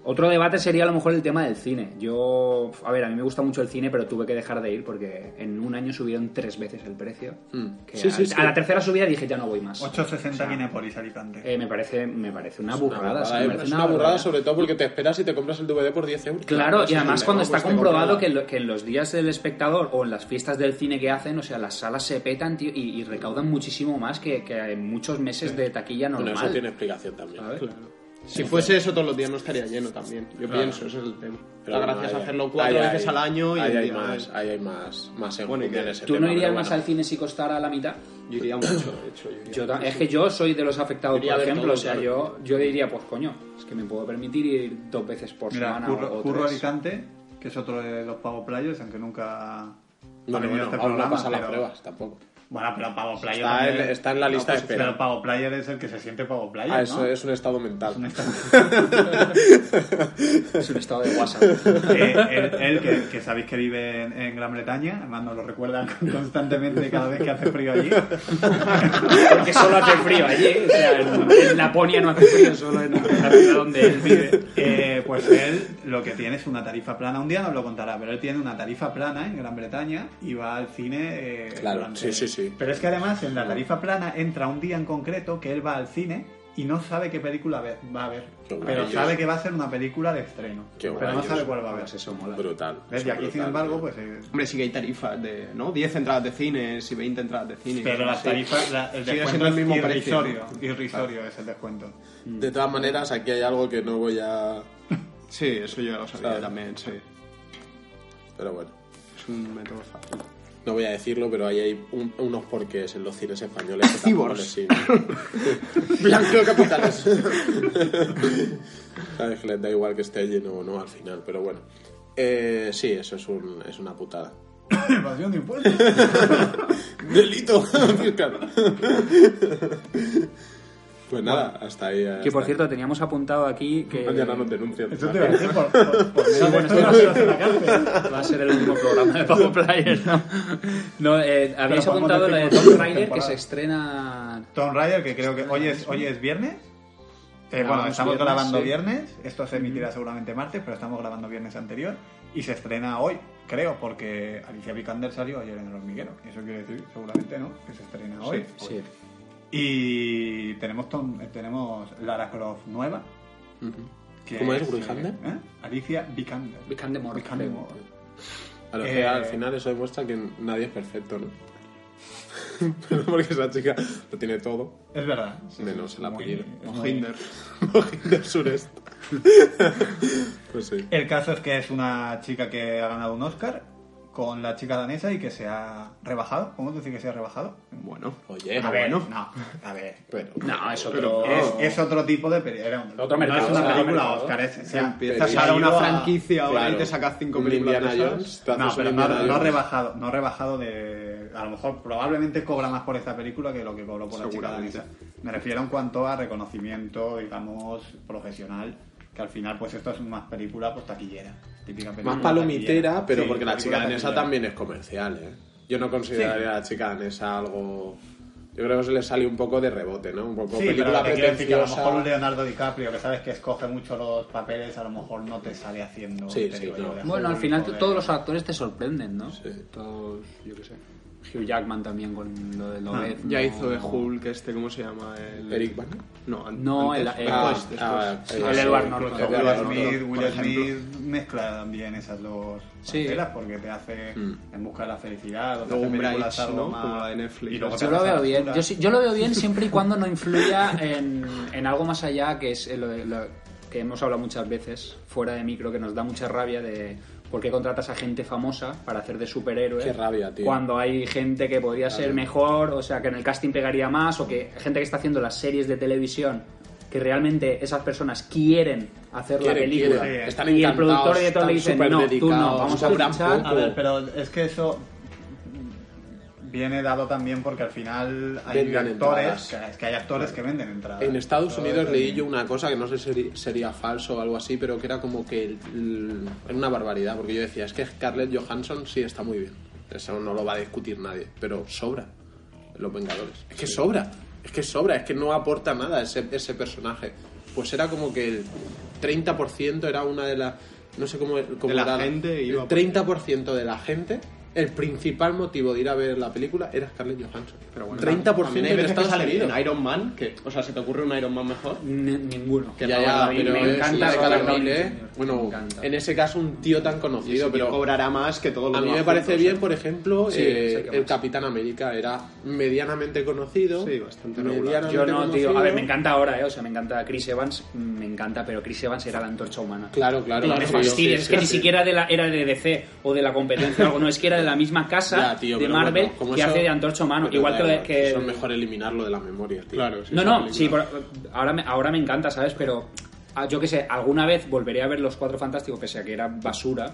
Otro debate sería a lo mejor el tema del cine. Yo, a ver, a mí me gusta mucho el cine, pero tuve que dejar de ir porque en un año subieron tres veces el precio. Mm. Que Sí, a, sí, sí. a la tercera subida dije ya no voy más. 8.60 Kinepolis Alicante. Eh, me parece, me parece una Es una burrada. es que burrada, me ¿eh? parece Es una burrada, sobre todo porque te esperas y te compras el DVD por 10 euros. Claro, y además cuando está comprobado que, en lo- que en los días del espectador o en las fiestas del cine que hacen, o sea, las salas se petan, tío, y, y recaudan muchísimo más que, que en muchos meses de taquilla Bueno, normal. eso tiene explicación también. ¿sabes? Si fuese eso todos los días no estaría lleno también. Yo pienso, ese es el tema. Pero La no, gracia es ahí- hacerlo cuatro ahí veces hay- al año y ahí hay más, ahí hay más, más en Bueno, y en que ese ¿Tú tema, no irías pero más bueno. al cine si costara la mitad? Yo iría mucho, de hecho. yo iría Yo, es que yo soy de los afectados, por ejemplo. todo, o sea, claro. yo, yo diría, pues coño, es que me puedo permitir ir dos veces por Mira, semana Curro, o, o Curro. Alicante, que es otro de los Pavo Players, aunque nunca ha venido bueno, a este aún no programa. pasan las pero- pruebas tampoco. Bueno, pero Pavo Player Está en- también- está en la lista de pues, espera. Pero Pavo Player es el que se siente Pavo Player, Ah, eso ¿no? es un estado mental. Es un estado de WhatsApp. Eh, él, él, que, que sabéis que vive en, en Gran Bretaña, además nos lo recuerda constantemente cada vez que hace frío allí. Porque solo hace frío allí. O sea, en, en Laponia no hace frío, solo en la ciudad donde él vive. Eh, pues él lo que tiene es una tarifa plana. Un día nos lo contará, pero él tiene una tarifa plana en Gran Bretaña y va al cine. eh, Claro, sí, sí, sí. Pero es que además en la tarifa plana entra un día en concreto que él va al cine y no sabe qué película va a ver. Pero sabe que va a ser una película de estreno. Qué pero no sabe cuál va a ver. Pues eso mola. Brutal. Y aquí, brutal, sin embargo, pues. eh, Hombre, sí que hay tarifas de, ¿no? 10 entradas de cines y 20 entradas de cine. pero las Sí. tarifas, la- el Sigue descuento siendo el es mismo precio. irrisorio. Irrisorio es el descuento. De todas maneras, aquí hay algo que no voy a... Sí, eso yo ya lo sabía Claro. también, sí. Pero bueno. Es un método fácil. No voy a decirlo, pero ahí hay un- unos porqués en los cines españoles. que tampoco Cibors. Blanco capitales. Sabes que les da igual que esté lleno o no al final, pero bueno. Eh, sí, eso es, un, es una putada. Evasión de impuestos. ¡Delito! fiscal. Pues nada, hasta ahí. Que hasta por ahí. cierto, teníamos apuntado aquí que. Mañana nos denuncian. Eso te iba a decir por, por, por Sí, bueno, esto no cárcel. Va a ser el último programa de Pavo Players, ¿no? No, eh, habéis apuntado la de Tomb por Raider que se estrena. Tomb Raider, que creo que hoy es, hoy es viernes. Eh, bueno, Grabamos estamos viernes, grabando sí. viernes. Esto se emitirá seguramente martes, pero estamos grabando viernes anterior. Y se estrena hoy, creo, porque Alicia Vikander salió ayer en El Hormiguero. Y eso quiere decir, seguramente, ¿no? Que se estrena hoy. Sí. Y tenemos, Tom- eh, tenemos Lara Croft nueva. que ¿Cómo es, eh, Vikander? ¿eh? Alicia Vikander. Vikander Moore, Vikander. Moore. A lo Eh, que al final eso demuestra que nadie es perfecto, ¿no? Pero porque esa chica lo tiene todo, Es verdad. sí, menos sí, el apellido. Mohinder. del sureste. pues sí. El caso es que es una chica que ha ganado un Oscar con la chica danesa y que se ha rebajado. ¿Cómo decir que se ha rebajado? Bueno. Oye, A ver, bueno. no, a ver. Pero, No, es otro. Es, es otro tipo de película. Otro no mercado, es una película mercado. Oscar. Es, Si se ha- empiezas se ha ahora una ido a- franquicia ahora Claro. y te sacas cinco películas Indiana. Jones, No, pero no, no ha rebajado, no ha rebajado de... A lo mejor probablemente cobra más por esta película que lo que cobró por la chica danesa. Me refiero en cuanto a reconocimiento, digamos, profesional, que al final pues esto es más película pues taquillera. Típica película Más palomitera, pero Sí, porque la chica danesa taquillera. también es comercial, ¿eh? Yo no consideraría a la chica danesa algo... Yo creo que se le sale un poco de rebote, ¿no? Un poco Sí, pero película te quiero decir que a lo mejor un Leonardo DiCaprio, que sabes que escoge mucho los papeles, a lo mejor no te sale haciendo. Sí, te sí, de Bueno, al final de- todos los actores te sorprenden, ¿no? Sí. Todos, yo qué sé. Hugh Jackman también con lo de Lobez. Ya no- hizo de Hulk este, ¿cómo se llama? El... Eric Bana. No, an- No, antes. el- el- Ah, después, después. ah, Sí, eh, el sí, Edward Norton. Edward. Smith, Will. Smith mezcla bien esas dos Sí. porque te hace Mm. en busca de la felicidad o te hace películas algo ¿no? más- Como la de Netflix. y luego Yo lo veo bien. Yo, sí- yo lo veo bien siempre y cuando no influya en, en algo más allá, que es lo, de- lo que hemos hablado muchas veces fuera de micro, que nos da mucha rabia de por qué contratas a gente famosa para hacer de superhéroe. Qué rabia, tío. Cuando hay gente que podría ser mejor, o sea, que en el casting pegaría más, o que gente que está haciendo las series de televisión que realmente esas personas quieren hacer la película quieren. Están y el productor y de todo le dicen no, tú no, vamos a fichar. A ver, pero es que eso viene dado también porque al final hay actores, que, que hay actores que venden entradas. En Estados Unidos leí yo una cosa que no sé si sería falso o algo así, pero que era como que el- el- era una barbaridad, porque yo decía, es que Scarlett Johansson sí está muy bien, eso no lo va a discutir nadie, pero sobra Los Vengadores. Es que sobra, es que sobra, es que no aporta nada ese, ese personaje. Pues era como que el- 30% era una de las... No sé cómo, cómo De la era, gente iba El por- 30% de la gente, el principal motivo de ir a ver la película era Scarlett Johansson. Pero bueno, 30% también hay en veces que Estados sale Unidos. en Iron Man, que, o sea, ¿se te ocurre un Iron Man mejor? Ni- ninguno. Ya, No, ya, a mí pero me encanta de mil, ¿eh? Bueno, encanta. en ese caso un tío tan conocido, pero cobrará más que todos los a mí me parece juntos, bien, ¿eh? por ejemplo, Sí, eh, que el. Capitán América era medianamente conocido. Sí, bastante regular. Yo no, tío. A ver, me encanta ahora, ¿eh? O sea, me encanta Chris Evans, me encanta, pero Chris Evans era la antorcha humana. Claro, claro. No claro, me sí, es que sí, ni siquiera de la, era de DC o de la competencia o algo, no, es que era de la misma casa Ya, tío, de Marvel bueno, como que eso- hace de antorcha humano. pero Igual da que, de- que Eso es mejor eliminarlo de la memoria, tío. Claro, sí. No, no, sí, por- ahora, me, ahora me encanta, ¿sabes? Pero ah, yo qué sé, alguna vez volveré a ver Los Cuatro Fantásticos, pese a que era basura,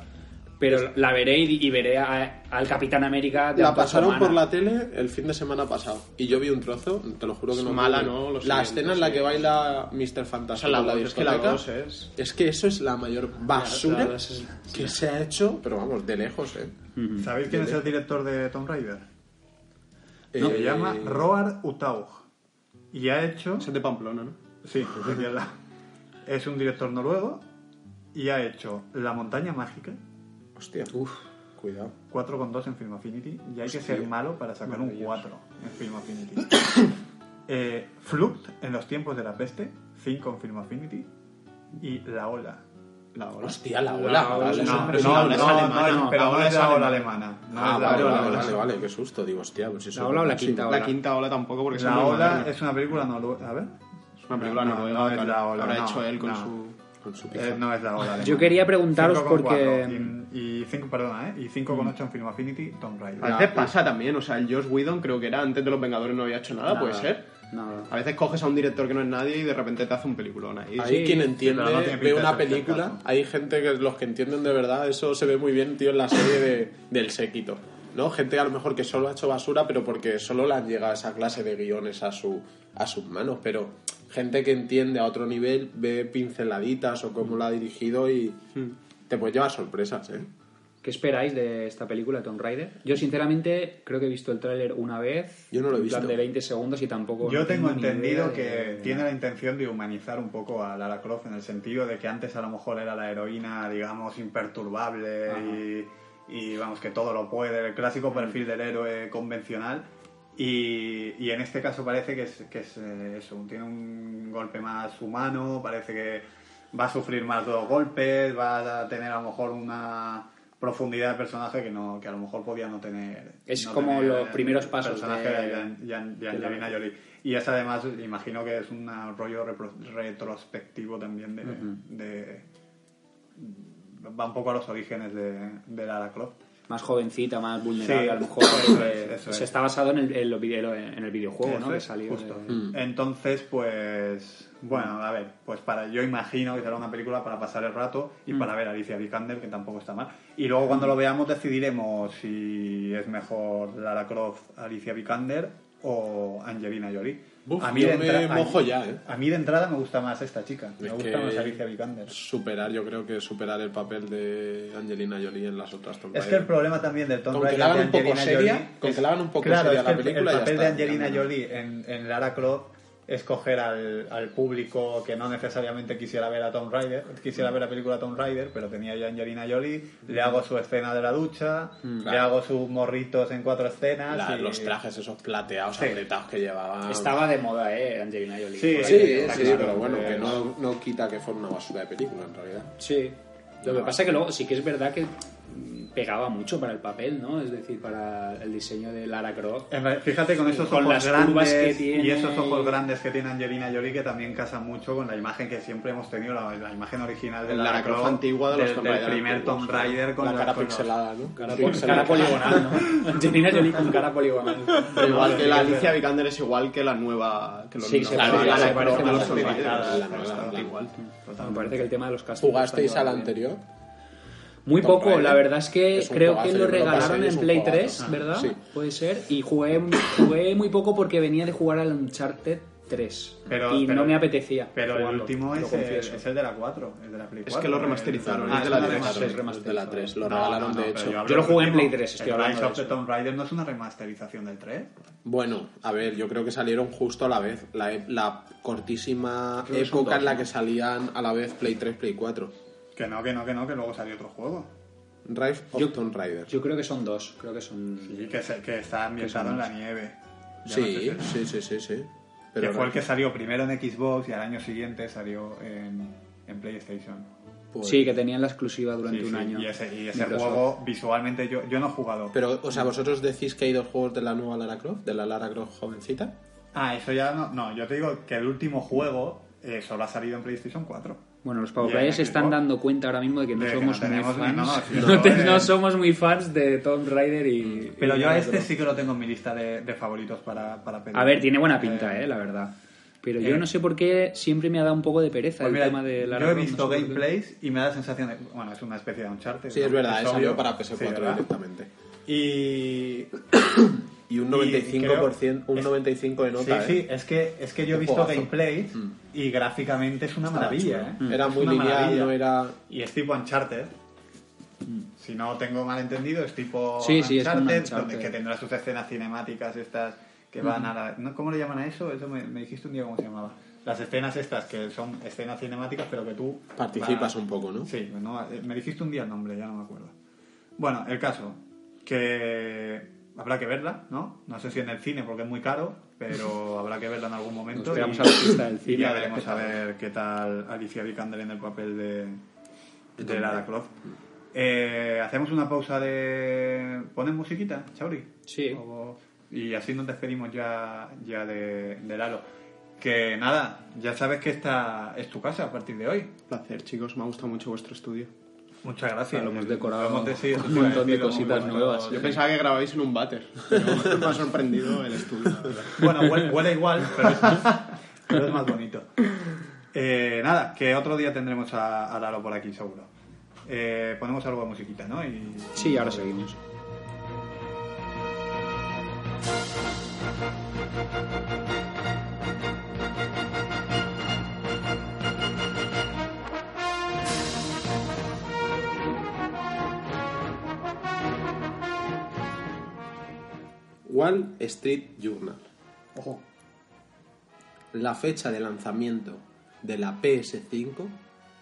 pero la veré y, y veré a- al Capitán América de La pasaron Humana. por la tele el fin de semana pasado y yo vi un trozo, te lo juro que Es no. mala. ¿no? Lo La escena en la que baila Mr. O sea, Fantástico la la es que la es... Es que eso es la mayor basura la dos es- que se ha hecho, pero vamos, de lejos, ¿eh? ¿Sabéis quién es el director de Tomb Raider? Eh, Se llama Roar Utaug. Y ha hecho... Es de Pamplona, ¿no? Sí, es aquí al lado. Es un director noruego y ha hecho La montaña mágica, Hostia, uff, cuidado. 4,2 en Film Affinity, y hay que ser malo para sacar un 4 en Film Affinity. eh, Flucht en los tiempos de la peste, 5 en Film Affinity, y La Ola. La ola. Hostia, la La ola. ola, vale, no, No, la ola es alemana, no, pero la ola es la ola alemana. Ah, la vale, ola vale, vale, qué susto, digo, hostia, pues eso. ¿La ola o la quinta La ola? quinta ola tampoco, porque es La ola es una película noruega. A ver. Es una película No, noruega. la ola, Habrá hecho él con su... Con su Eh, no es la ola. Yo quería preguntaros 5,4 porque- Y, y 5, perdona, ¿eh? Y 5,8 en Film Affinity, Tomb Raider. A veces pasa también, o sea, el Josh Whedon creo que era antes de Los Vengadores no había hecho nada, Nada. puede ser. Nada. A veces coges a un director que no es nadie y de repente te hace un peliculón ahí. Hay Sí, quien entiende, no ve una película, hay gente que los que entienden de verdad, eso se ve muy bien, tío, en la serie de, del séquito. ¿No? Gente a lo mejor que solo ha hecho basura, pero porque solo le han llegado esa clase de guiones a, su, a sus manos. Pero gente que entiende a otro nivel, ve pinceladitas o cómo la ha dirigido y te puede llevar sorpresas, ¿eh? ¿Qué esperáis de esta película, Tomb Raider? Yo, sinceramente, creo que he visto el tráiler una vez. Yo no lo he en plan visto. de 20 segundos y tampoco... Yo no tengo entendido que de- tiene la intención de humanizar un poco a Lara Croft en el sentido de que antes a lo mejor era la heroína, digamos, imperturbable y, y, vamos, que todo lo puede, el clásico perfil del héroe convencional. Y, y en este caso parece que es, que es eh, eso, tiene un golpe más humano, parece que va a sufrir más los golpes, va a tener a lo mejor una profundidad de personaje que no que a lo mejor podía no tener Es no como tener los primeros pasos personaje de- de, Jan- Jan- de Angelina Jolie. Y es además imagino que es un rollo repro- retrospectivo también de, de- va un poco a los orígenes de, de Lara Croft Más jovencita, más vulnerable, Sí, a lo mejor. eso eh, es, eso se es. está basado en el, en lo video- en el videojuego, Eso ¿no? Que es, salió. justo. de- Entonces, pues, bueno, a ver, pues para, yo imagino que será una película para pasar el rato y para ver a Alicia Vikander, que tampoco está mal. Y luego cuando lo veamos decidiremos si es mejor Lara Croft, Alicia Vikander o Angelina Jolie. Uf, yo me entra- mojo a- ya, ¿eh? A mí de entrada me gusta más esta chica, me Es gusta que más Alicia Vikander. Superar, yo creo que superar el papel de Angelina Jolie en las otras Tomb Es que el problema también del Tomb Raider la de Angelina seria, Jolie con que la hagan un poco claro, seria es la que el- película, El ya papel está, de Angelina ya. Jolie en, en Lara Croft es coger al, al público que no necesariamente quisiera ver a Tomb Raider, quisiera ver la película Tomb Raider, pero tenía yo a Angelina Jolie, le hago su escena de la ducha, le claro. hago sus morritos en cuatro escenas. La- y- Los trajes esos plateados, Sí. apretados que llevaba. Estaba de moda, ¿eh? Angelina Jolie. Sí, Sí, sí, pero bueno, que no, no quita que fuera una basura de película en realidad. Sí. Lo que pasa es que luego sí que es verdad que mm, pegaba mucho para el papel, ¿no? Es decir, para el diseño de Lara Croft. Fíjate con esos Con ojos las grandes que tiene y esos ojos y- grandes que tiene Angelina Jolie que también casan mucho con la imagen que siempre hemos tenido, la, la imagen original de La Lara Lara Croft Croft antigua de los del, primer Tomb Raider con la cara los- pixelada, ¿no? Cara, Sí, pol- pixelada. cara poligonal, ¿no? Angelina Jolie con cara poligonal. Pero igual que la Alicia Vikander es igual que la nueva. Que los Sí, nuevos- se la se Lara parece claro, es la nueva, igual. Me parece que el tema de los castings. ¿Jugasteis al anterior? Muy Tomb poco, Raider. la verdad es que Es creo que lo me lo pasé regalaron es en Play juegazo. 3, ¿verdad? Sí. Puede ser. Y jugué, jugué muy poco porque venía de jugar al Uncharted 3. Pero- y pero- no me apetecía. Pero el último es, el- es el de la 4, el de la Play Es 4. que lo remasterizaron, Ah, es de la una 3, remasterización. es de la 3, lo No, regalaron no, de hecho. Yo lo jugué en. Play 3, estoy el hablando Rise de of the. Tomb Raider no es una remasterización del 3. Bueno, a ver, yo creo que salieron justo a la vez. La, e- la cortísima Creo época dos, en la que salían a la vez Play 3, Play 4. Que no, que no, que no, que luego salió otro juego. Rise of Yo- Tomb Raider. Yo creo que son dos. Creo que son. Sí, que, se- que está ambientado en la nieve. Ya no sé Sí, si- sí, sí, sí, sí. que Pero fue el que salió primero en Xbox y al año siguiente salió en, en PlayStation. pues- Sí, que tenían la exclusiva durante Sí, un sí, año. Y ese, y ese juego visualmente yo, yo no he jugado. Pero, o sea, ¿vosotros decís que hay dos juegos de la nueva Lara Croft? ¿De la Lara Croft jovencita? Ah, eso ya no. No, yo te digo que el último juego eh, solo ha salido en PlayStation 4. Bueno, los Power Players se están Xbox. dando cuenta ahora mismo de que no De que somos no muy fans. no, si te- no somos muy fans de Tomb Raider y. Pero y yo a este sí que lo tengo en mi lista de, de favoritos para, para pedir. A ver, tiene buena pinta, eh, la verdad. Pero yo eh, no sé por qué siempre me ha dado un poco de pereza Pues el mira, tema de Lara yo he visto gameplays y me da la sensación de. Bueno, es una especie de Uncharted. Sí, ¿no? es verdad, Es eh, salió obvio. para PS4 Sí, directamente. Y. Y un Y 95%, un es- 95 de nota, sí, sí, ¿eh? es que, es que yo he visto gameplays Mm. y gráficamente es una Estaba maravilla. chulo. ¿eh? Era Es muy lineal, maravilla. no era... Y es tipo Uncharted. Si no tengo mal entendido, es tipo Sí, sí, es como Uncharted, Uncharted. donde que tendrá sus escenas cinemáticas estas que van a la... ¿no? ¿Cómo le llaman a eso? Eso me, me dijiste un día cómo se llamaba. Las escenas estas que son escenas cinemáticas, pero que tú... Participas un poco, ¿no? Sí, no, eh, me dijiste un día el nombre, ya no me acuerdo. Bueno, el caso, que habrá que verla, ¿no? No sé si en el cine porque es muy caro, pero habrá que verla en algún momento. Nos y- a la pista del y cine ya veremos a ver qué tal Alicia Vikander en el papel de, de Lara Croft. Eh, Hacemos una pausa de... ¿Ponen musiquita, Chauri? Sí. O- Y así nos despedimos ya, ya de, de Lalo. Que nada, ya sabes que esta es tu casa a partir de hoy. Placer, chicos, me ha gustado mucho vuestro estudio. Muchas gracias. Lo hemos decorado Lo hemos decidido, un montón de sí, cositas nuevas. Yo pensaba que grababais en un váter, pero me ha sorprendido el estudio. Bueno, huele, huele igual, pero es más, pero es más bonito. Eh, nada, que otro día tendremos a, a Lalo por aquí, seguro. Eh, ponemos algo de musiquita, ¿no? Y, Sí, ahora seguimos. Wall Street Journal. Ojo. La fecha de lanzamiento de la PS5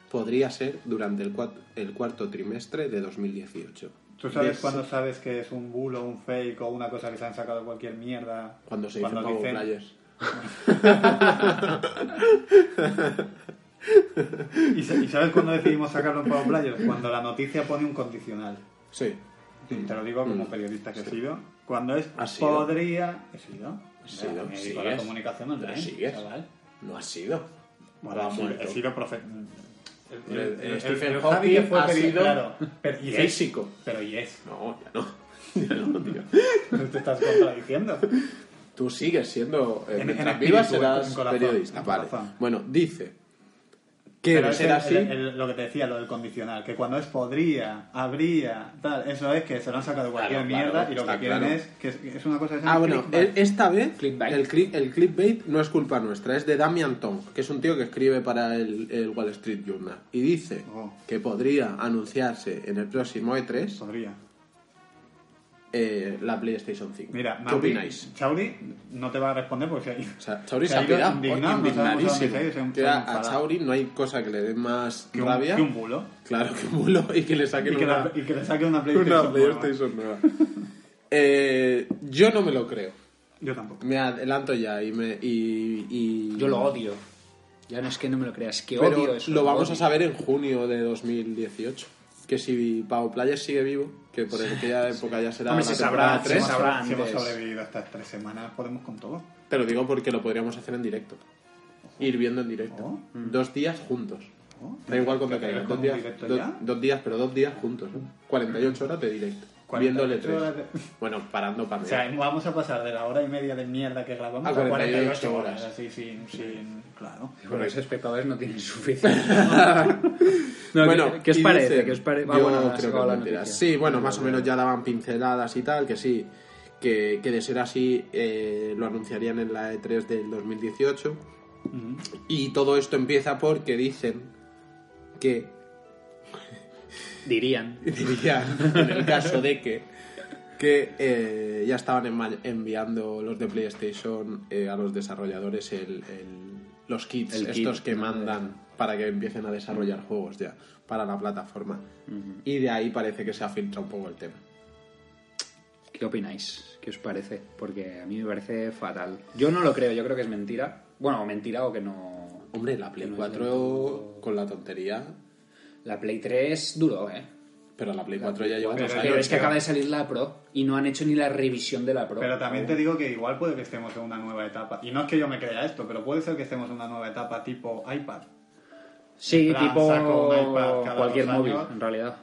podría ser durante el, cuat- el cuarto trimestre de 2018. ¿Tú sabes cuándo sabes que es un bulo, un fake o una cosa que se han sacado de cualquier mierda? Cuando se dice Power dicen- Players. ¿Y, sa- y sabes cuándo decidimos sacarlo en Power Players? Cuando la noticia pone un condicional. Sí. Te lo digo como Mm. periodista que he sido. Cuando es ¿Has sido? podría... He sido. Has sido, Me dedico a la comunicación online, sigues. chaval. No ha sido. Bueno, he sido- muerto. he sido profe... El, El- el Stephen Hawking que fue ha sido claro, pero, y es, físico. pero y es. No, ya no. Ya no, tío. No te estás contradiciendo. Tú sigues siendo. eh, En- mientras en vivas espíritu, serás en corazón, periodista. en Vale. corazón. Bueno, dice que Pero es así. el- el- lo que te decía, lo del condicional, que cuando es podría, habría, tal, eso es que se lo han sacado de cualquier Claro, claro, mierda y lo que quieren claro. es que es, es una cosa se Ah, bueno, el- esta vez Clickbait. el, cli- el clickbait no es culpa nuestra, es de Damian Tong, que es un tío que escribe para el, el Wall Street Journal. Y dice Oh. que podría anunciarse en el próximo E3 Podría. Eh, la PlayStation 5. Mira, ¿Qué Mauri, opináis? Chauri no te va a responder porque se ha ido. O sea, Chauri Se ha dónde indignadísimo. a. Chauri no hay cosa que le dé más que un, rabia. que un bulo. Claro, que un bulo y que le saquen Y que, una, la- y que le saque una PlayStation. una nueva. PlayStation nueva. Eh, yo no me lo creo. Yo tampoco. Me adelanto ya y me. Y, y- Yo lo odio. Ya no es que no me lo creas, es que Pero odio eso. lo vamos a saber en junio de 2018. Que si Pau Playas sigue vivo, que por aquella época ya será. Hombre, se sabrá, tres, Si si hemos sobrevivido hasta tres semanas, podemos con todo. Pero digo porque lo podríamos hacer en directo. Ir viendo en directo. Oh. Dos días juntos. Oh. Da igual cuando ¿Pero caiga. con Dos días, do- dos días, pero dos días juntos. ¿eh? 48 horas de directo. Viendo el 48 horas E3. de- Bueno, parando para O sea, vamos a pasar de la hora y media de mierda que grabamos A a 48 48 horas. horas. Así, sin, sin... Claro. Con los espectadores no tienen suficiente. No, bueno, ¿qué, qué os parece? ¿Qué os pare- yo Ah, bueno, creo que la noticia. Sí, bueno, más o menos ya daban pinceladas y tal, que sí. que, que de ser así eh, lo anunciarían en la E3 del 2018. Y todo esto empieza porque dicen que, Dirían. dirían, en el caso de que, que eh, ya estaban enviando los de PlayStation eh, a los desarrolladores el- el- los kits, El estos kit, que ¿no? mandan para que empiecen a desarrollar juegos ya para la plataforma. Y de ahí parece que se ha filtrado un poco el tema. ¿Qué opináis? ¿Qué os parece? Porque a mí me parece fatal. Yo no lo creo, yo creo que es mentira. Bueno, o mentira o que no... Hombre, la Play no 4 es con la tontería, La Play 3 duró, ¿eh? pero la Play 4 ya lleva es años. Pero es que acaba de salir la Pro y no han hecho ni la revisión de la Pro. Pero también te digo que igual puede que estemos en una nueva etapa. Y no es que yo me crea esto, pero puede ser que estemos en una nueva etapa tipo iPad. sí, plan, tipo cualquier móvil, años. en realidad.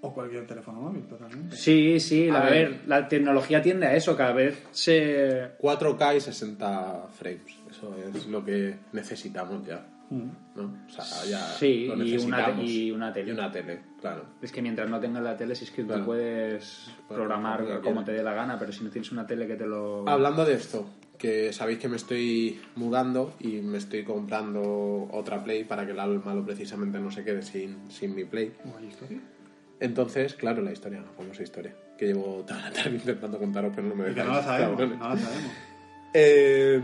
O cualquier teléfono móvil, totalmente. Sí, sí, a, ver. ver, la tecnología tiende a eso, cada vez se... 4K y 60 frames. Eso es lo que necesitamos ya. ¿No? O sea, ya Sí, lo y una y una tele. Y una tele, claro. Es que mientras no tengas la tele, si es que Claro. tú puedes Puedes programar como te dé la gana, pero si no tienes una tele que te lo... Hablando de esto, que sabéis que me estoy mudando y me estoy comprando otra Play para que el malo precisamente no se quede sin, sin mi Play. Entonces, claro, la historia, la famosa historia, que llevo toda la tarde intentando contaros, pero no me dejáis, no lo sabemos, cabrones. no lo sabemos. Eh,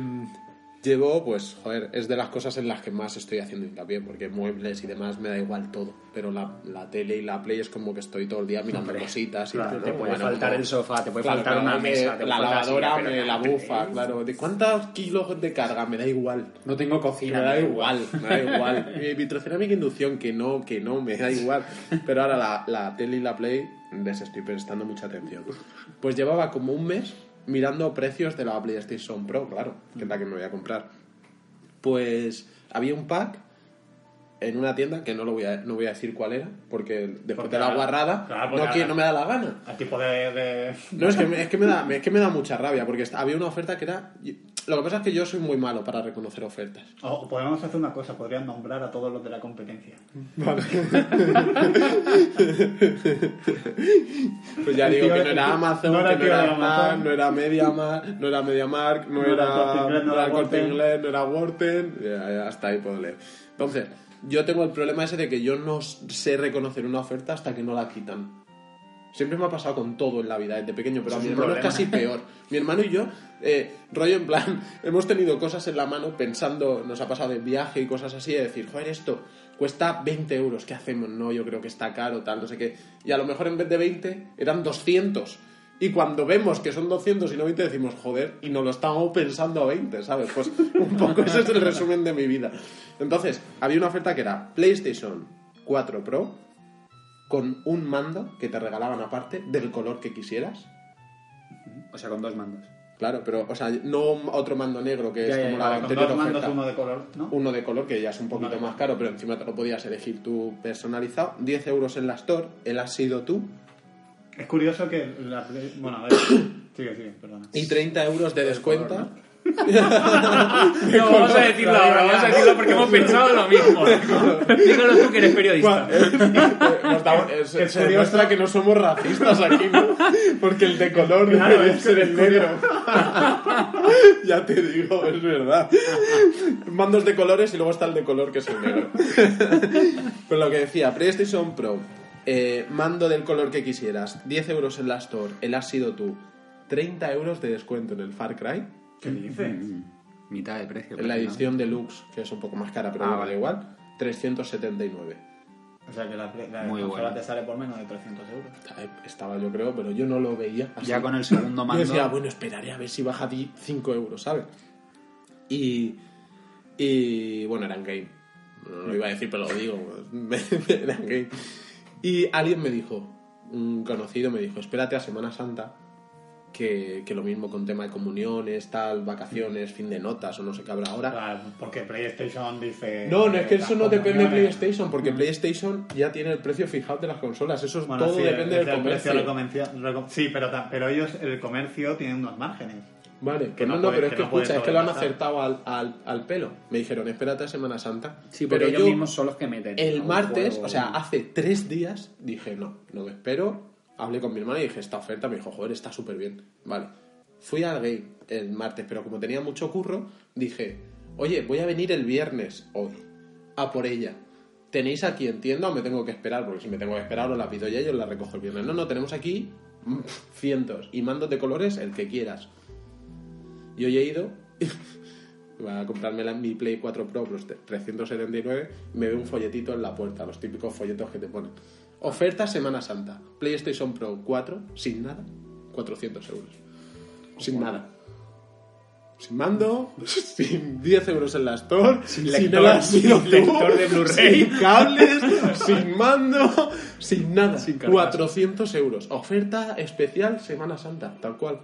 llevo, pues, joder, es de las cosas en las que más estoy haciendo hincapié, porque muebles y demás me da igual todo, pero la, la tele y la Play es como que estoy todo el día mirando Hombre, cositas y claro, tal, te puede Bueno, faltar como- el sofá, te puede Claro, faltar una que mesa, te la lavadora, silla, me la bufa, claro. ¿De cuántos kilos de carga? Me da igual. No tengo Me cocina. da me igual, me da igual. Mi vitrocerámica inducción, que no, que no, me da igual. Pero ahora la, la tele y la Play les estoy prestando mucha atención. Pues llevaba como un mes mirando precios de la PlayStation Pro, claro, que es la que me voy a comprar. Pues había un pack en una tienda que no lo voy a, no voy a decir cuál era, porque después Porque de la guarrada claro, no, quiero- me da la gana. A tipo de... de- No, es que, me- es que, me da, es que me da mucha rabia, porque había una oferta que era... Lo que pasa es que yo soy muy malo para reconocer ofertas. O podemos hacer una cosa, podrían nombrar a todos los de la competencia. Pues ya digo que no el era Amazon, no era que no era Amazon. No era MediaMarkt, no era MediaMarkt, no, No era era Corte Inglés, no era era Corte Worten. Inglés, no era Worten, ya, ya, hasta ahí puedo leer. Entonces, yo tengo el problema ese de que yo no sé reconocer una oferta hasta que no la quitan. Siempre me ha pasado con todo en la vida desde pequeño, pero a mi hermano es casi peor. Mi hermano y yo, eh, rollo en plan, hemos tenido cosas en la mano pensando, nos ha pasado de viaje y cosas así, de decir, joder, esto cuesta 20 euros, ¿qué hacemos? No, yo creo que está caro, tal, no sé qué. Y a lo mejor en vez de 20 eran 200. Y cuando vemos que son 200 y no 20 decimos, joder, y nos lo estábamos pensando a 20, ¿sabes? Pues un poco ese es el resumen de mi vida. Entonces, había una oferta que era PlayStation 4 Pro con un mando que te regalaban aparte del color que quisieras. O sea, con dos mandos. Claro, pero, o sea, no otro mando negro que Ya, es como ya, la con anterior dos mandos, oferta. uno de color, ¿no? Uno de color que ya es un poquito más caro, pero encima te lo podías elegir tú personalizado. 10 euros en la Store, él has sido tú. Es curioso que la... Bueno, a ver... sigue, sigue, perdona. Y 30 euros de descuento. No, vamos a decirlo ahora, vamos a decirlo porque hemos pensado lo mismo. Dígalo tú que eres periodista. Damos- es- Es se curioso. demuestra que no somos racistas aquí, ¿no? Porque el de color Claro, es ser el negro. ya te digo, es verdad. Mandos de colores y luego está el de color que es el negro. Pero lo que decía, PlayStation Pro, eh, mando del color que quisieras, 10 euros en la Store, el has sido tú, 30 euros de descuento en el Far Cry, ¿Qué dices? Mitad de precio. en la edición deluxe, que es un poco más cara, pero Ah, vale. igual, 379. O sea que la, la Muy consola bueno. te sale por menos de 300 euros. Estaba yo creo, pero yo no lo veía. así. Ya con el segundo Yo mando. decía, bueno, esperaré a ver si baja a ti 5 euros, ¿sabes? Y, y bueno, era en game. No lo iba a decir, pero lo digo. era en game. Y alguien me dijo, un conocido me dijo, espérate a Semana Santa, que, que lo mismo con tema de comuniones, tal, vacaciones, fin de notas o no sé qué habrá ahora. Claro, porque PlayStation dice... No, no es que eso no depende de PlayStation, porque PlayStation ya tiene el precio fijado de las consolas. Eso es Bueno, todo sí, depende es del precio comercio. Sí, pero, pero ellos, el comercio, tiene unos márgenes. Vale, Que pues no, no no, puede- pero es que que no puede escucha, es que lo han acertado al, al, al pelo. Me dijeron, espérate a Semana Santa. Sí, pero ellos yo, mismos son los que meten. el martes, juego- o sea, hace tres días, dije, no, no me espero. Hablé con mi hermana y dije, esta oferta, me dijo, joder, está súper bien. Vale. Fui al game el martes, pero como tenía mucho curro, dije, oye, voy a venir el viernes hoy, a por ella. ¿Tenéis aquí en tienda o me tengo que esperar? Porque si me tengo que esperar, os la pido ya y os la recojo el viernes. No, no, tenemos aquí mm, cientos. Y mandos de colores, el que quieras. Y hoy he ido a comprarme la, mi Play 4 Pro, los 379, y me veo un folletito en la puerta, los típicos folletos que te ponen. Oferta Semana Santa. PlayStation Pro 4, sin nada, 400 euros. Sin nada. Sin mando, sin 10 euros en la Store, sin, lector- sin lector de Blu-ray. sin cables, sin mando, sin nada. Sin cargas. 400 euros. Oferta especial Semana Santa, tal cual.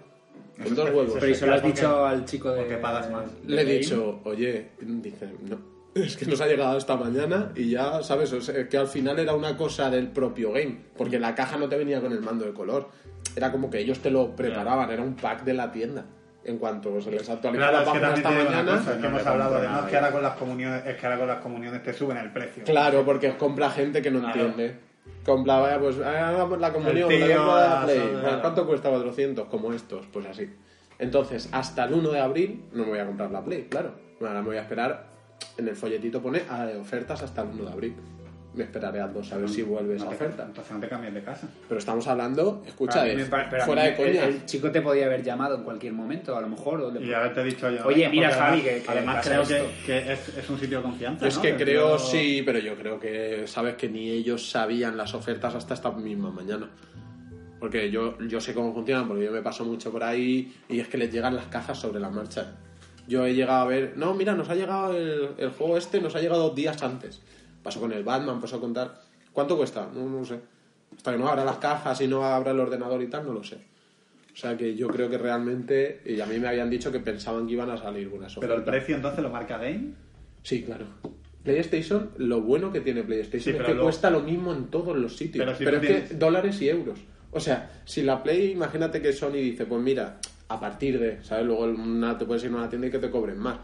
Con dos huevos. Pero eso lo has dicho al chico de. porque pagas más. Le he dicho, oye, dice, no, es que nos ha llegado esta mañana y ya, ¿sabes? O sea, que al final era una cosa del propio game, porque la caja no te venía con el mando de color. Era como que ellos te lo preparaban, era un pack de la tienda. En cuanto se les actualizó Claro, la es que página esta mañana, cosa, es que no hemos hablado que ahora con las comuniones, es que ahora con las comuniones te suben el precio. claro, porque compra gente que no Claro. entiende. Compra, vaya, pues hagamos la comunión, tío, la la Play. claro. ¿Cuánto cuesta 400? Como estos, pues así. Entonces, hasta el 1 de abril no me voy a comprar la Play, claro. Ahora me voy a esperar, en el folletito pone ah, ofertas hasta el 1 de abril. Me esperaré al 2 a ver si vuelve esa No te- oferta. Entonces no te cambies de casa. Pero estamos hablando, escucha, de- fuera de coña. El, el chico te podía haber llamado en cualquier momento, a lo mejor. o le- Y haberte dicho yo. Oye, mira, Javi, además- que- que además creo que, que es, es un sitio de confianza. Es ¿no? que El creo, tío- sí, pero yo creo que sabes que ni ellos sabían las ofertas hasta esta misma mañana. Porque yo, yo sé cómo funcionan, porque yo me paso mucho por ahí y es que les llegan las cajas sobre la marcha. Yo he llegado a ver, no, mira, nos ha llegado el, el juego este, nos ha llegado días antes. Pasó con el Batman, pasó a contar. ¿Cuánto cuesta? No, no sé. Hasta que no abra las cajas y no abra el ordenador y tal, no lo sé. O sea que yo creo que realmente, y a mí me habían dicho que pensaban que iban a salir buenas Pero el ofertas. precio entonces lo marca Game. Sí, claro. PlayStation, lo bueno que tiene PlayStation Sí, es que lo- cuesta lo mismo en todos los sitios. Pero si es que dólares y euros. O sea, si la Play, imagínate que Sony dice, pues mira, a partir de, ¿sabes? Luego una- te puedes ir a una tienda y que te cobren más.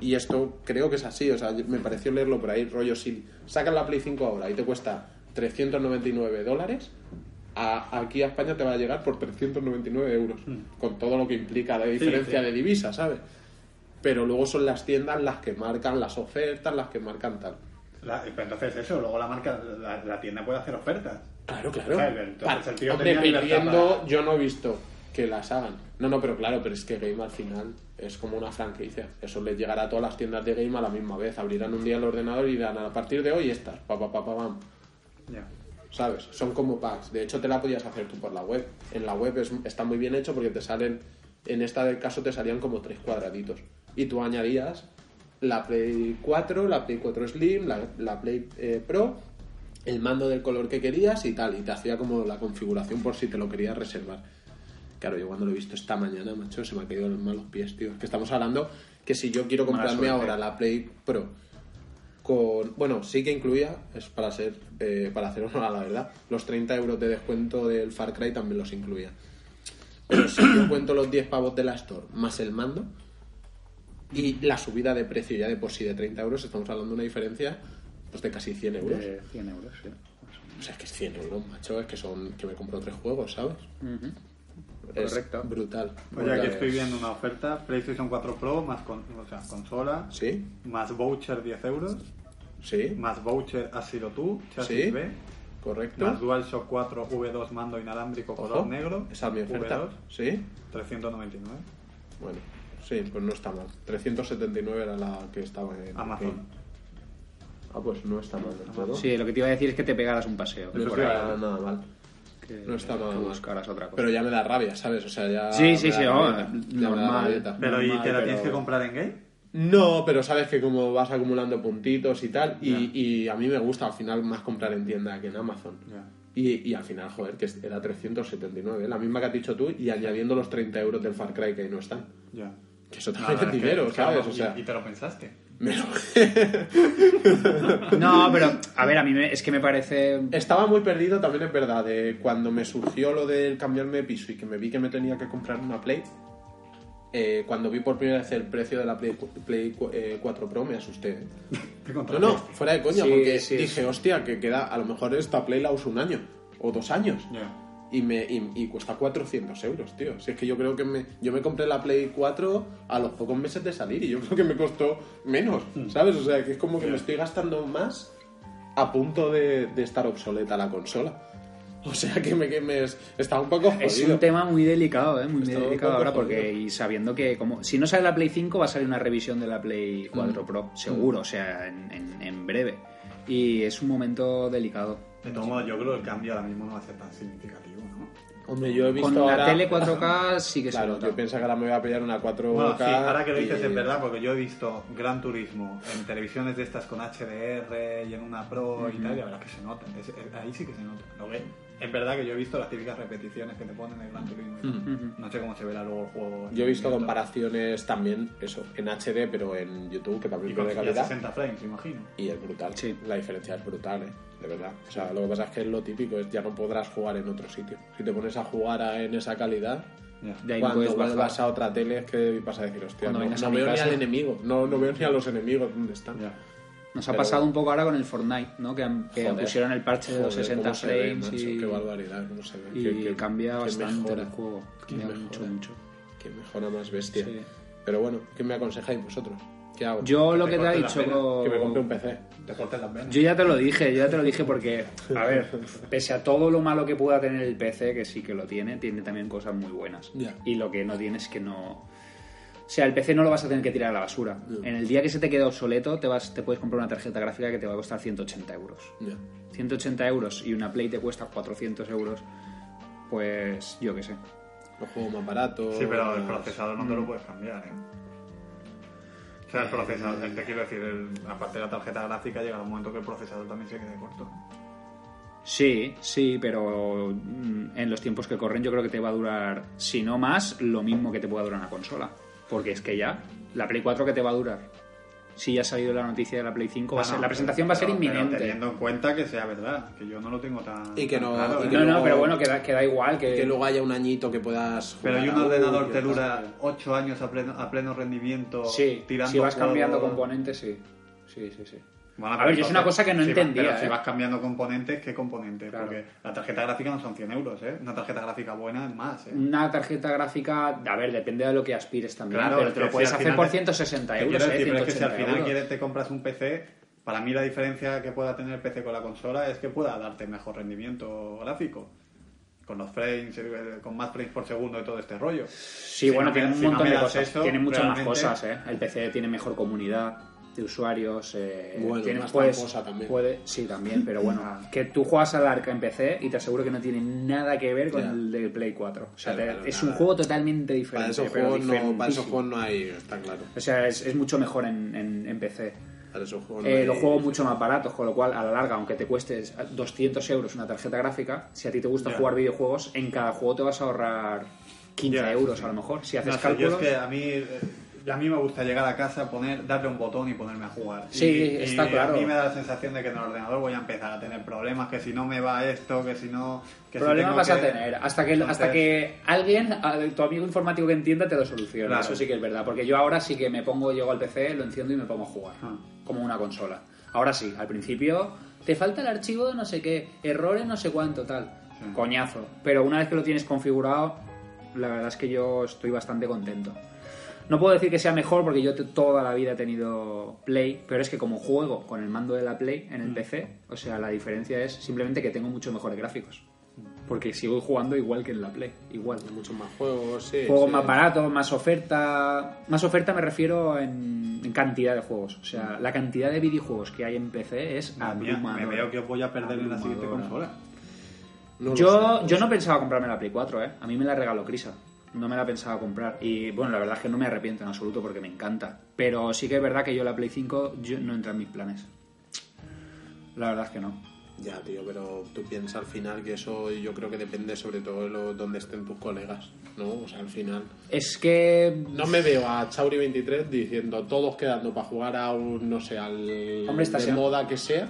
Y esto creo que es así, o sea, me pareció leerlo por ahí, rollo, si sacas la Play 5 ahora y te cuesta 399 dólares, a- aquí a España te va a llegar por 399 euros, con todo lo que implica de diferencia sí. de divisa, ¿sabes? Pero luego son las tiendas las que marcan las ofertas, las que marcan tal. La- pero entonces eso, luego la marca, la, la tienda puede hacer ofertas. Claro, claro. Entonces Vale, el tío Hombre, tenía libertad pidiendo, para- yo no he visto que las hagan. No, no, pero claro, pero es que Game al final es como una franquicia. Eso les llegará a todas las tiendas de Game a la misma vez. Abrirán un día el ordenador y dirán, a partir de hoy estas, pa, pa, pa, pa, pam. Ya. ¿Sabes? Son como packs. De hecho, te la podías hacer tú por la web. En la web es- está muy bien hecho porque te salen, en esta del caso te salían como tres cuadraditos. Y tú añadías la Play 4, la Play 4 Slim, la, la Play eh, Pro, el mando del color que querías y tal. Y te hacía como la configuración por si te lo querías reservar. Claro, yo cuando lo he visto esta mañana, macho, se me ha caído los malos pies, tío. Es que estamos hablando que si yo quiero comprarme ahora la Play Pro con bueno sí que incluía es para ser eh, para hacer honor a la verdad los 30 euros de descuento del Far Cry también los incluía pero si yo cuento los 10 pavos de la Store más el mando y la subida de precio ya de por sí de 30 euros estamos hablando de una diferencia pues de casi 100 euros De 100 euros, sí. o sea es que es 100 euros macho es que son que me compro tres juegos ¿sabes? Es Correcto. brutal Oye, brutal. aquí estoy viendo una oferta, PlayStation 4 Pro más con, o sea, consola, sí más voucher 10 euros, sí más voucher has sido tú, chasis Sí. B, correcto más DualShock 4 V2 mando inalámbrico color Ojo, negro, esa es mi oferta V2, sí 399, Bueno, sí, pues no está mal. 379 era la que estaba en Amazon. Game. Ah, pues no está mal del todo. Sí, lo que te iba a decir es que te pegaras un paseo. por ahí, está nada mal. Que- no está que mal. buscaras otra cosa. Pero ya me da rabia, ¿sabes? O sea, ya. Sí, sí, sí, oh, normal. pero ¿y te la pero- tienes que comprar en Game? No, pero sabes que como vas acumulando puntitos y tal, y, y a mí me gusta al final más comprar en tienda que en Amazon. Y, y al final, joder, que era 379, la misma que has dicho tú, y añadiendo los 30 euros del Far Cry que ahí no están. Ya. Que eso también es que- dinero, es que ¿sabes? O sea, y, y te lo pensaste. Me lo- No, pero a ver, a mí me- es que me parece. Estaba muy perdido, también es verdad, de cuando me surgió lo del cambiarme de piso y que me vi que me tenía que comprar una Play. eh, cuando vi por primera vez el precio de la Play, Play cu- eh, 4 Pro me asusté. ¿eh? Te No, no, fuera de coña, Sí, porque sí, dije, hostia, que queda, a lo mejor esta Play la uso un año o dos años. Y, me, y, y cuesta 400 euros, tío. Si es que yo creo que me, yo me compré la Play 4 a los pocos meses de salir y yo creo que me costó menos, ¿sabes? O sea, que es como que me estoy gastando más a punto de, de estar obsoleta la consola. O sea, que me, que me es- está un poco jodido. Es un tema muy delicado, ¿eh? Muy un delicado ahora porque jodido. y sabiendo que como si no sale la Play 5 va a salir una revisión de la Play Mm. 4 Pro, seguro, o sea, en, en- en breve. Y es un momento delicado. De todos modos, yo creo que el cambio ahora mismo no va a ser tan significativo, ¿no? Hombre, yo he visto Con la ahora- tele 4K sí que se Claro, nota. yo pienso que ahora me voy a pillar una 4K. Bueno, sí, ahora que lo dices y- es verdad, porque yo he visto Gran Turismo en televisiones de estas con HDR y en una Pro y tal, y la verdad es que se nota. Es- es- ahí sí que se nota. Lo ve. Es verdad que yo he visto las típicas repeticiones que te ponen en Gran Turismo. y tal. No sé cómo se verá luego el juego. Yo he visto comparaciones también, eso, en HD, pero en YouTube, que Y también con y a calidad. 60 frames, imagino. Y es brutal. Sí. La diferencia es brutal, ¿eh? De verdad. O sea, lo que pasa es que es lo típico, es ya no podrás jugar en otro sitio. Si te pones a jugar a- en esa calidad. De ahí no cuando bajar. vuelvas a otra tele es que vas a decir, hostia, Cuando no, no a veo ni casa. al enemigo, no, no veo ni a los enemigos dónde están. Ya. Nos ha Pero- pasado un poco ahora con el Fortnite, ¿no? Que, que Joder. pusieron el parche de los Joder, 60 cómo se ve, frames macho, y, Qué barbaridad, cómo se ve. y Qué- qué- cambia qué bastante mejora. el juego. Cambia mejora. mucho, mucho. Qué mejora más bestia. Sí. Pero bueno, ¿qué me aconsejáis vosotros? ¿Qué hago? Yo lo te que te ha cortes las dicho... venas, Que me compre un PC. Te cortes las venas. Yo ya te lo dije, yo ya te lo dije porque, a ver, pese a todo lo malo que pueda tener el PC, que sí que lo tiene, tiene también cosas muy buenas. Y lo que no tiene es que no... O sea, el PC no lo vas a tener que tirar a la basura. En el día que se te quede obsoleto, te, vas, te puedes comprar una tarjeta gráfica que te va a costar 180 euros. Ya. 180 euros y una Play te cuesta 400 euros, pues yo qué sé. Los juegos más baratos. Sí, pero el procesador no te lo puedes cambiar, ¿eh? O sea, el procesador, te quiero decir, el- aparte de la tarjeta gráfica, llega un momento que el procesador también se quede corto. Sí, sí, pero mm, en los tiempos que corren yo creo que te va a durar, si no más, lo mismo que te pueda durar una consola. Porque es que ya, la Play 4 que te va a durar. Si ya ha salido la noticia de la Play 5, va a ser- la presentación va a ser pero- pero inminente. teniendo en cuenta que sea verdad, que yo no lo tengo tan. Y que tan no- claro, y ¿eh? que No, no, pero bueno, que da, que da igual. Que, Que luego haya un añito que puedas Pero jugar y un a ordenador te dura así. 8 años a pleno, a pleno rendimiento Sí, tirando si vas cambiando componentes, sí. Sí, sí, sí. Bueno, A ver, yo es una cosa que no si vas- entendía, si ¿eh? vas cambiando componentes, ¿qué componentes? Claro. Porque la tarjeta gráfica no son 100 euros, ¿eh? Una tarjeta gráfica buena es más, ¿eh? Una tarjeta gráfica, a ver, depende de lo que aspires también, Claro, pero te lo puedes hacer por te- 160 Te euros, ¿eh? pero es que si al 180 final quieres te compras un PC, para mí la diferencia que pueda tener el PC con la consola es que pueda darte mejor rendimiento gráfico. Con los frames, eh, con más frames por segundo y todo este rollo. Sí, Si bueno, no tiene un si montón de das cosas. eso, tiene muchas más cosas, ¿eh? El PC tiene mejor comunidad de usuarios. Eh, Bueno, tiene, más puedes- también. puede- sí, también, pero bueno, que tú juegas al arca en PC y te aseguro que no tiene nada que ver con el del Play 4. O sea, Claro, te- claro, es nada. un juego totalmente diferente. Para esos, pero juegos no, para esos juegos no hay, está claro. O sea, es, es mucho mejor en, en- en PC. Para esos juegos no Eh, hay- los juegos mucho más baratos, con lo cual a la larga, aunque te cueste 200 euros una tarjeta gráfica, si a ti te gusta jugar videojuegos, en cada juego te vas a ahorrar 15 Ya, euros sí. a lo mejor. Si haces No sé, yo cálculos... es que a mí, eh, a mí me gusta llegar a casa, poner, darle un botón y ponerme a jugar. Sí, Y- está y claro. A mí me da la sensación de que en el ordenador voy a empezar a tener problemas, que si no me va esto, que si no... Que Problemas vas a tener hasta que, Entonces, hasta que alguien, tu amigo informático que entienda, te lo solucione. Claro. Eso sí que es verdad. Porque yo ahora sí que me pongo, llego al PC, lo enciendo y me pongo a jugar. Ah. Como una consola. Ahora sí, al principio te falta el archivo de no sé qué, errores no sé cuánto, tal. Sí. Coñazo. Pero una vez que lo tienes configurado, la verdad es que yo estoy bastante contento. No puedo decir que sea mejor porque yo toda la vida he tenido Play, pero es que como juego con el mando de la Play en el Mm. PC, o sea, la diferencia es simplemente que tengo mucho mejores gráficos. Porque sigo jugando igual que en la Play, igual. Hay muchos más juegos, sí. Juegos sí. más baratos, más oferta. Más oferta me refiero en, en cantidad de juegos. O sea, la cantidad de videojuegos que hay en PC es abrumadora. me veo que os voy a perder en la siguiente consola. No Yo, sé, yo no pensaba comprarme la Play 4, ¿eh? A mí me la regaló Crisa. No me la pensaba comprar. Y bueno, la verdad es que no me arrepiento en absoluto porque me encanta. Pero sí que es verdad que yo la Play 5 yo- no entra en mis planes. La verdad es que no. Ya, tío, pero tú piensas al final que eso yo creo que depende sobre todo de lo, donde estén tus colegas, ¿no? O sea, al final... Es que. No me veo a Chauri23 diciendo todos quedando para jugar a un, no sé, al Hombre, está de moda que sea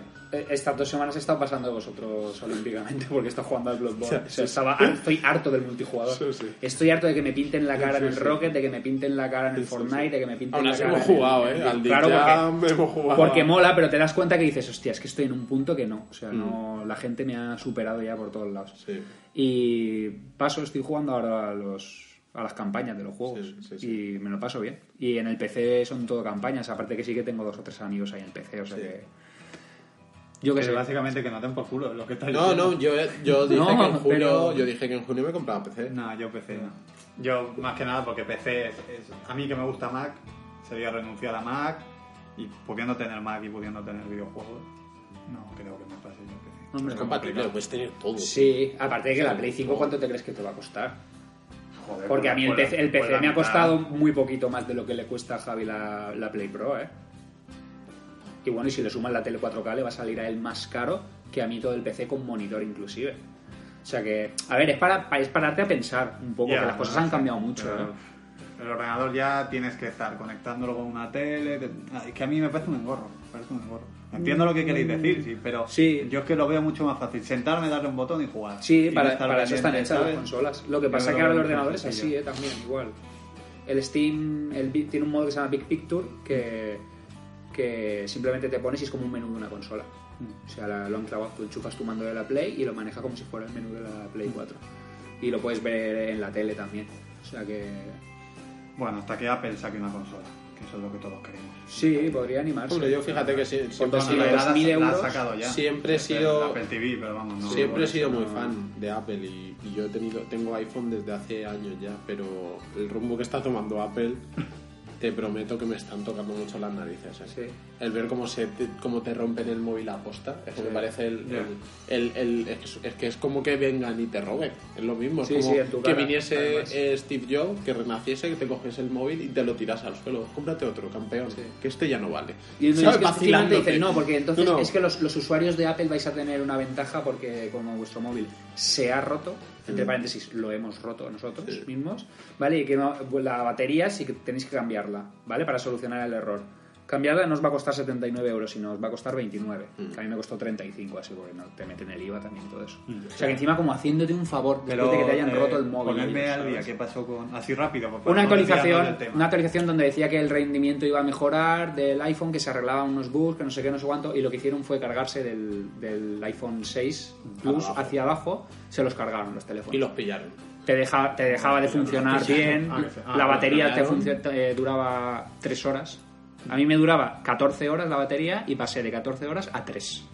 Estas dos semanas he estado pasando de vosotros olímpicamente porque he estado jugando al Bloodborne. Sea, estaba estoy harto del multijugador. Sí, sí. Estoy harto de que me pinten la cara en el Rocket, de que me pinten la cara en el Fortnite, de que me pinten Aún la cara hemos en el- jugado, ¿eh? Al Claro, porque, hemos jugado. porque mola, pero te das cuenta que dices, hostia, es que estoy en un punto que no. O sea, no, la gente me ha superado ya por todos lados. Sí. Y paso, estoy jugando ahora a los a las campañas de los juegos Sí, sí, sí. y me lo paso bien. Y en el PC son todo campañas, aparte que sí que tengo dos o tres amigos ahí en el PC, o sea Sí. que yo que sé. básicamente que no den por culo lo que está No, diciendo. no, yo, yo dije No, que en junio, pero- yo dije que en junio me compraba PC. No, yo PC no. Yo, más que nada, porque PC es, es- A mí que me gusta Mac, sería renunciar a Mac y pudiendo tener Mac y pudiendo tener videojuegos. No creo que me pase yo PC. Hombre, Es compatible, lo puedes tener todo. Sí, aparte de que la Play 5, ¿cuánto te crees que te va a costar? Joder, Porque a mí el pues PC, el pues PC me ha costado muy poquito más de lo que le cuesta a Javi la, la Play Pro, ¿eh? Y bueno, y si le sumas la tele 4K le va a salir a él más caro que a mí todo el PC con monitor inclusive. O sea que, a ver, es para, es pararte a pensar un poco, que las cosas han cambiado mucho, pero ¿eh? El ordenador ya tienes que estar conectándolo con una tele. te- ah, Es que a mí me parece un engorro. me parece un engorro. Entiendo lo que queréis decir, sí, pero Sí. yo es que lo veo mucho más fácil. Sentarme, darle un botón y jugar. Sí, Y para, para eso están hechas las consolas. Lo que pasa es que ahora el ordenador es así. ¿eh? También, igual. El Steam el, tiene un modo que se llama Big Picture que, que simplemente te pones y es como un menú de una consola. O sea, la- lo han clavado, tú enchufas tu mando de la Play y lo maneja como si fuera el menú de la Play 4. Y lo puedes ver en la tele también. O sea que... Bueno, hasta que Apple saque una consola, que eso es lo que todos queremos. Sí, podría animarse. Hombre, yo fíjate que siempre he Bueno, sido, la verdad, 2.000 la, euros, sacado ya. siempre he sido- Apple TV, pero vamos, no. siempre he sido muy no- fan de Apple y, y yo he tenido tengo iPhone desde hace años ya, pero el rumbo que está tomando Apple te prometo que me están tocando mucho las narices. ¿eh? Sí. El ver cómo se te, cómo te rompen el móvil a posta, es que me parece el, el- el- el- es, que es- es que es como que vengan y te roben, es lo mismo, es Sí, como que viniese además. eh, Steve Jobs, que renaciese, que te coges el móvil y te lo tiras al suelo, cómprate otro, campeón, que este ya no vale. Y entonces ¿Sabes? es que dicen, no, porque entonces No, no. es que los, los usuarios de Apple vais a tener una ventaja porque como vuestro móvil se ha roto, entre paréntesis, lo hemos roto nosotros mismos, ¿vale? Y que no, la batería sí que tenéis que cambiarla, ¿vale? Para solucionar el error. Cambiarla no os va a costar 79 euros, sino os va a costar 29. Mm. Que a mí me costó 35, así porque no te meten el IVA también y todo eso. O sea que encima como haciéndote un favor después Pero, de que te hayan eh, roto el móvil. Ponerme al día, ¿qué pasó con.? Así rápido, Una actualización, una actualización donde decía que el rendimiento iba a mejorar del iPhone, que se arreglaban unos bugs, que no sé qué, no sé cuánto, y lo que hicieron fue cargarse del, del iPhone 6 Plus Abajo. hacia abajo, se los cargaron los teléfonos. Y los pillaron. te, deja- te dejaba de funcionar bien, Ah, ah, la batería te eh, duraba 3 horas. A mí me duraba 14 horas la batería y pasé de 14 horas a 3.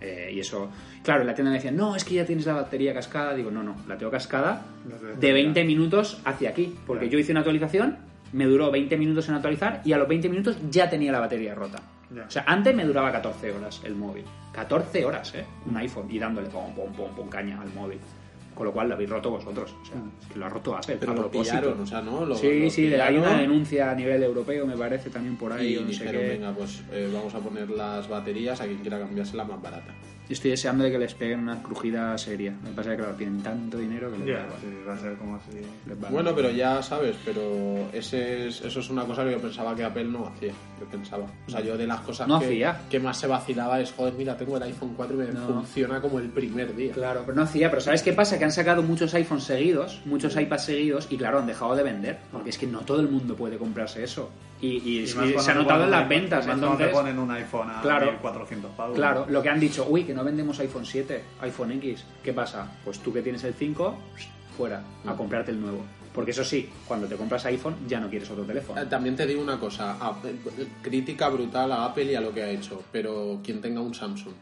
Eh, y eso, claro, la tienda me decían, no, es que ya tienes la batería cascada. Digo, no, no, la tengo cascada de de 20 minutos hacia aquí. Porque yo hice una actualización, me duró 20 minutos en actualizar y a los 20 minutos ya tenía la batería rota. Ya. O sea, antes me duraba 14 horas el móvil. 14 horas, ¿eh? Un iPhone y dándole pom, pom, pom, pom, caña al móvil. Con lo cual lo habéis roto vosotros. O sea, es que lo ha roto Apple. Pero a lo pillaron, o sea, ¿no? Lo- sí, lo sí, hay pillaron una denuncia a nivel europeo, me parece, también por ahí. Y no sé dijeron, qué. venga, pues eh, vamos a poner las baterías a quien quiera cambiarse la más barata. Yo estoy deseando de que les peguen una crujida seria. Me pasa que, claro, tienen tanto dinero que les sí, va a ser como va- Bueno, pero ya sabes, pero ese es, eso es una cosa que yo pensaba que Apple no hacía. Yo pensaba. O sea, yo de las cosas No que, hacía. que más se vacilaba es, joder, mira, tengo el iPhone 4 y me No. funciona como el primer día. Claro, pero no hacía. Pero ¿sabes qué pasa? Que han sacado muchos iPhones seguidos, muchos iPads seguidos, y claro, han dejado de vender. Porque es que no todo el mundo puede comprarse eso. Y, y- Y y más cuando se ha notado en las ventas. Entonces, te ponen un iPhone a Claro. 1400 pavos. claro, lo que han dicho, uy, que no vendemos iPhone 7, iPhone X. ¿Qué pasa? Pues tú que tienes el 5, fuera, a Mm. comprarte el nuevo. Porque eso sí, cuando te compras iPhone ya no quieres otro teléfono. Eh, También te digo una cosa, crítica brutal a Apple y a lo que ha hecho, pero quien tenga un Samsung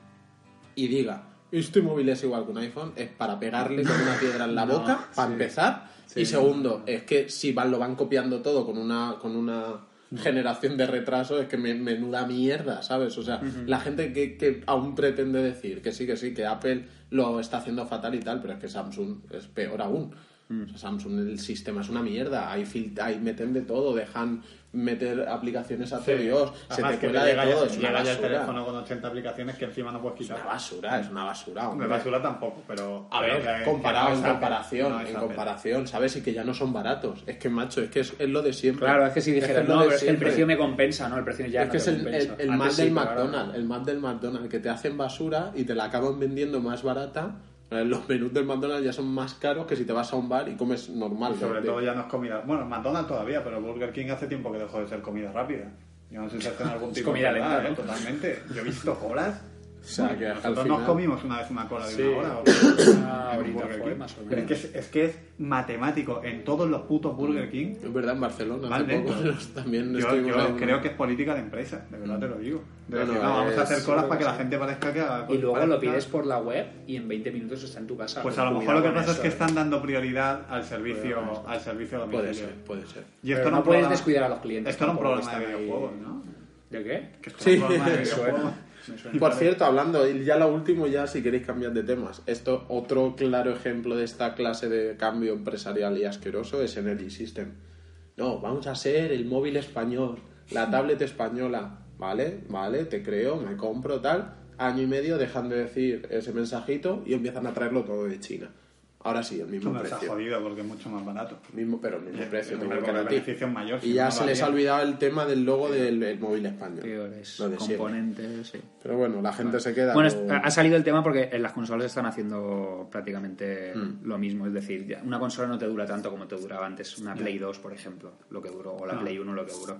y diga, este móvil es igual que un iPhone, es para pegarle con una piedra en la No, boca, para sí. empezar, Sí, y segundo, es que si van, lo van copiando todo con una, con una generación de retraso, es que me, menuda mierda, ¿sabes? O sea, la gente que, que aún pretende decir que sí, que sí, que Apple lo está haciendo fatal y tal, pero es que Samsung es peor aún. O sea, Samsung el sistema es una mierda. Hay, fil- hay meten de todo, dejan meter aplicaciones a todo Dios, se te que cuela de ya- todo, es una llega ya el basura. teléfono con 80 aplicaciones que encima no puedes Es una quitar. basura, es una basura. hombre. De basura tampoco, pero... A ver, que- que comparado no es en comparación, no es en comparación, ¿sabes? Y que ya no son baratos. Es que, macho, es que es, es lo de siempre. Claro, es que si dijeras, es lo no, pero es que el precio me compensa, ¿no? El precio ya Es no que es el, el, el Mac sí, del no. McDonald's, el Mac del McDonald's, que te hacen basura y te la acaban vendiendo más barata. Eh, Los menús del McDonald's ya son más caros que si te vas a un bar y comes normal. Y sobre todo ya no es comida... Bueno, McDonald's todavía, pero Burger King hace tiempo que dejó de ser comida rápida. Yo no sé si hacen algún Es tipo comida de lenta. ¿eh? Totalmente. Yo he visto colas... O sea, que al Nosotros final- nos comimos una vez una cola de Sí. una hora. o- Ah, en un ahorita Burger King. más o Pero es que es, es que es matemático. En todos los putos Burger King Es verdad, en Barcelona hace poco también Yo, estuvimos yo creo que es política de empresa, de verdad te lo digo. De decir, no, vamos a hacer colas para que la gente parezca que... Y luego lo pides por la web y en 20 minutos está en tu casa. Pues a lo mejor lo que pasa es que ¿eh? están dando prioridad al servicio, al servicio a Puede ser, puede ser. Y esto no puedes descuidar a los clientes. Esto era un problema de videojuegos, ¿no? ¿De qué? Que esto Sí. era un programa de videojuegos. Suena. Por cierto, hablando, y ya lo último, ya si queréis cambiar de temas, esto, otro claro ejemplo de esta clase de cambio empresarial y asqueroso es Energy System. No, vamos a ser el móvil español, la tablet española, ¿vale? Vale, te creo, me compro tal. Año y medio dejan de decir ese mensajito y empiezan a traerlo todo de China. Ahora sí, el mismo No precio. jodido porque es mucho más barato. Mismo, pero el mismo Y- precio, y tengo el mayor, si Y ya no, se les ha olvidado el tema del logo del el móvil español. Peores Lo de componentes, sí. Pero bueno, la gente se queda. Bueno, con- ha salido el tema porque en las consolas están haciendo prácticamente Mm. lo mismo. Es decir, ya una consola no te dura tanto como te duraba antes una Play 2, por ejemplo, lo que duró, o la No. Play 1, lo que duró.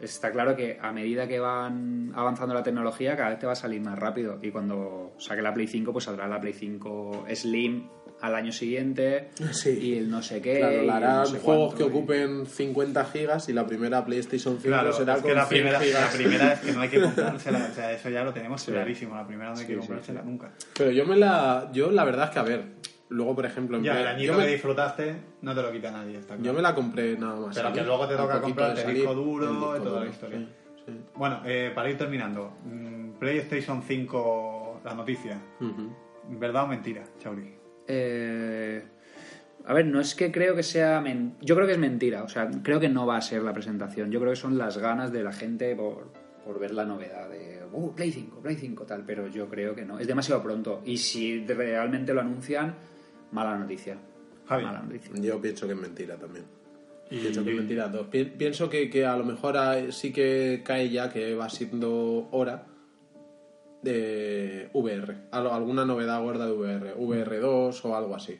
Está claro que a medida que van avanzando la tecnología, cada vez te va a salir más rápido. Y cuando saque la Play 5, pues saldrá la Play 5 Slim al año siguiente Sí. y el no sé qué. Claro, la harán no sé juegos que cuánto, y- ocupen 50 gigas y la primera PlayStation 5 Claro, será es que con la 100 primera, la gigas. primera es que no hay que comprársela, o sea, eso ya lo tenemos clarísimo, la primera no hay que Sí, sí, comprársela sí. nunca. Pero yo me la... Yo la verdad es que, a ver, luego, por ejemplo... en Ya, el añito yo, que me, disfrutaste no te lo quita nadie, está yo claro. me la compré nada más. Pero que luego te toca de el salir, disco duro el disco y toda la duro, historia. sí, sí. Bueno, eh, para ir terminando, mm, PlayStation 5, la noticia, Ujú. ¿verdad o mentira, Chauri? Eh, a ver, no es que creo que sea... men- Yo creo que es mentira. O sea, creo que no va a ser la presentación. Yo creo que son las ganas de la gente por, por ver la novedad de... Uh, Play 5, Play 5, tal. Pero yo creo que no. Es demasiado pronto. Y si realmente lo anuncian, mala noticia. Javi. Mala noticia. Yo pienso que es mentira también. Pienso que es mentira. Pienso que, que a lo mejor hay- sí que cae ya que va siendo hora de VR. Alguna novedad gorda de VR. VR2 o algo así.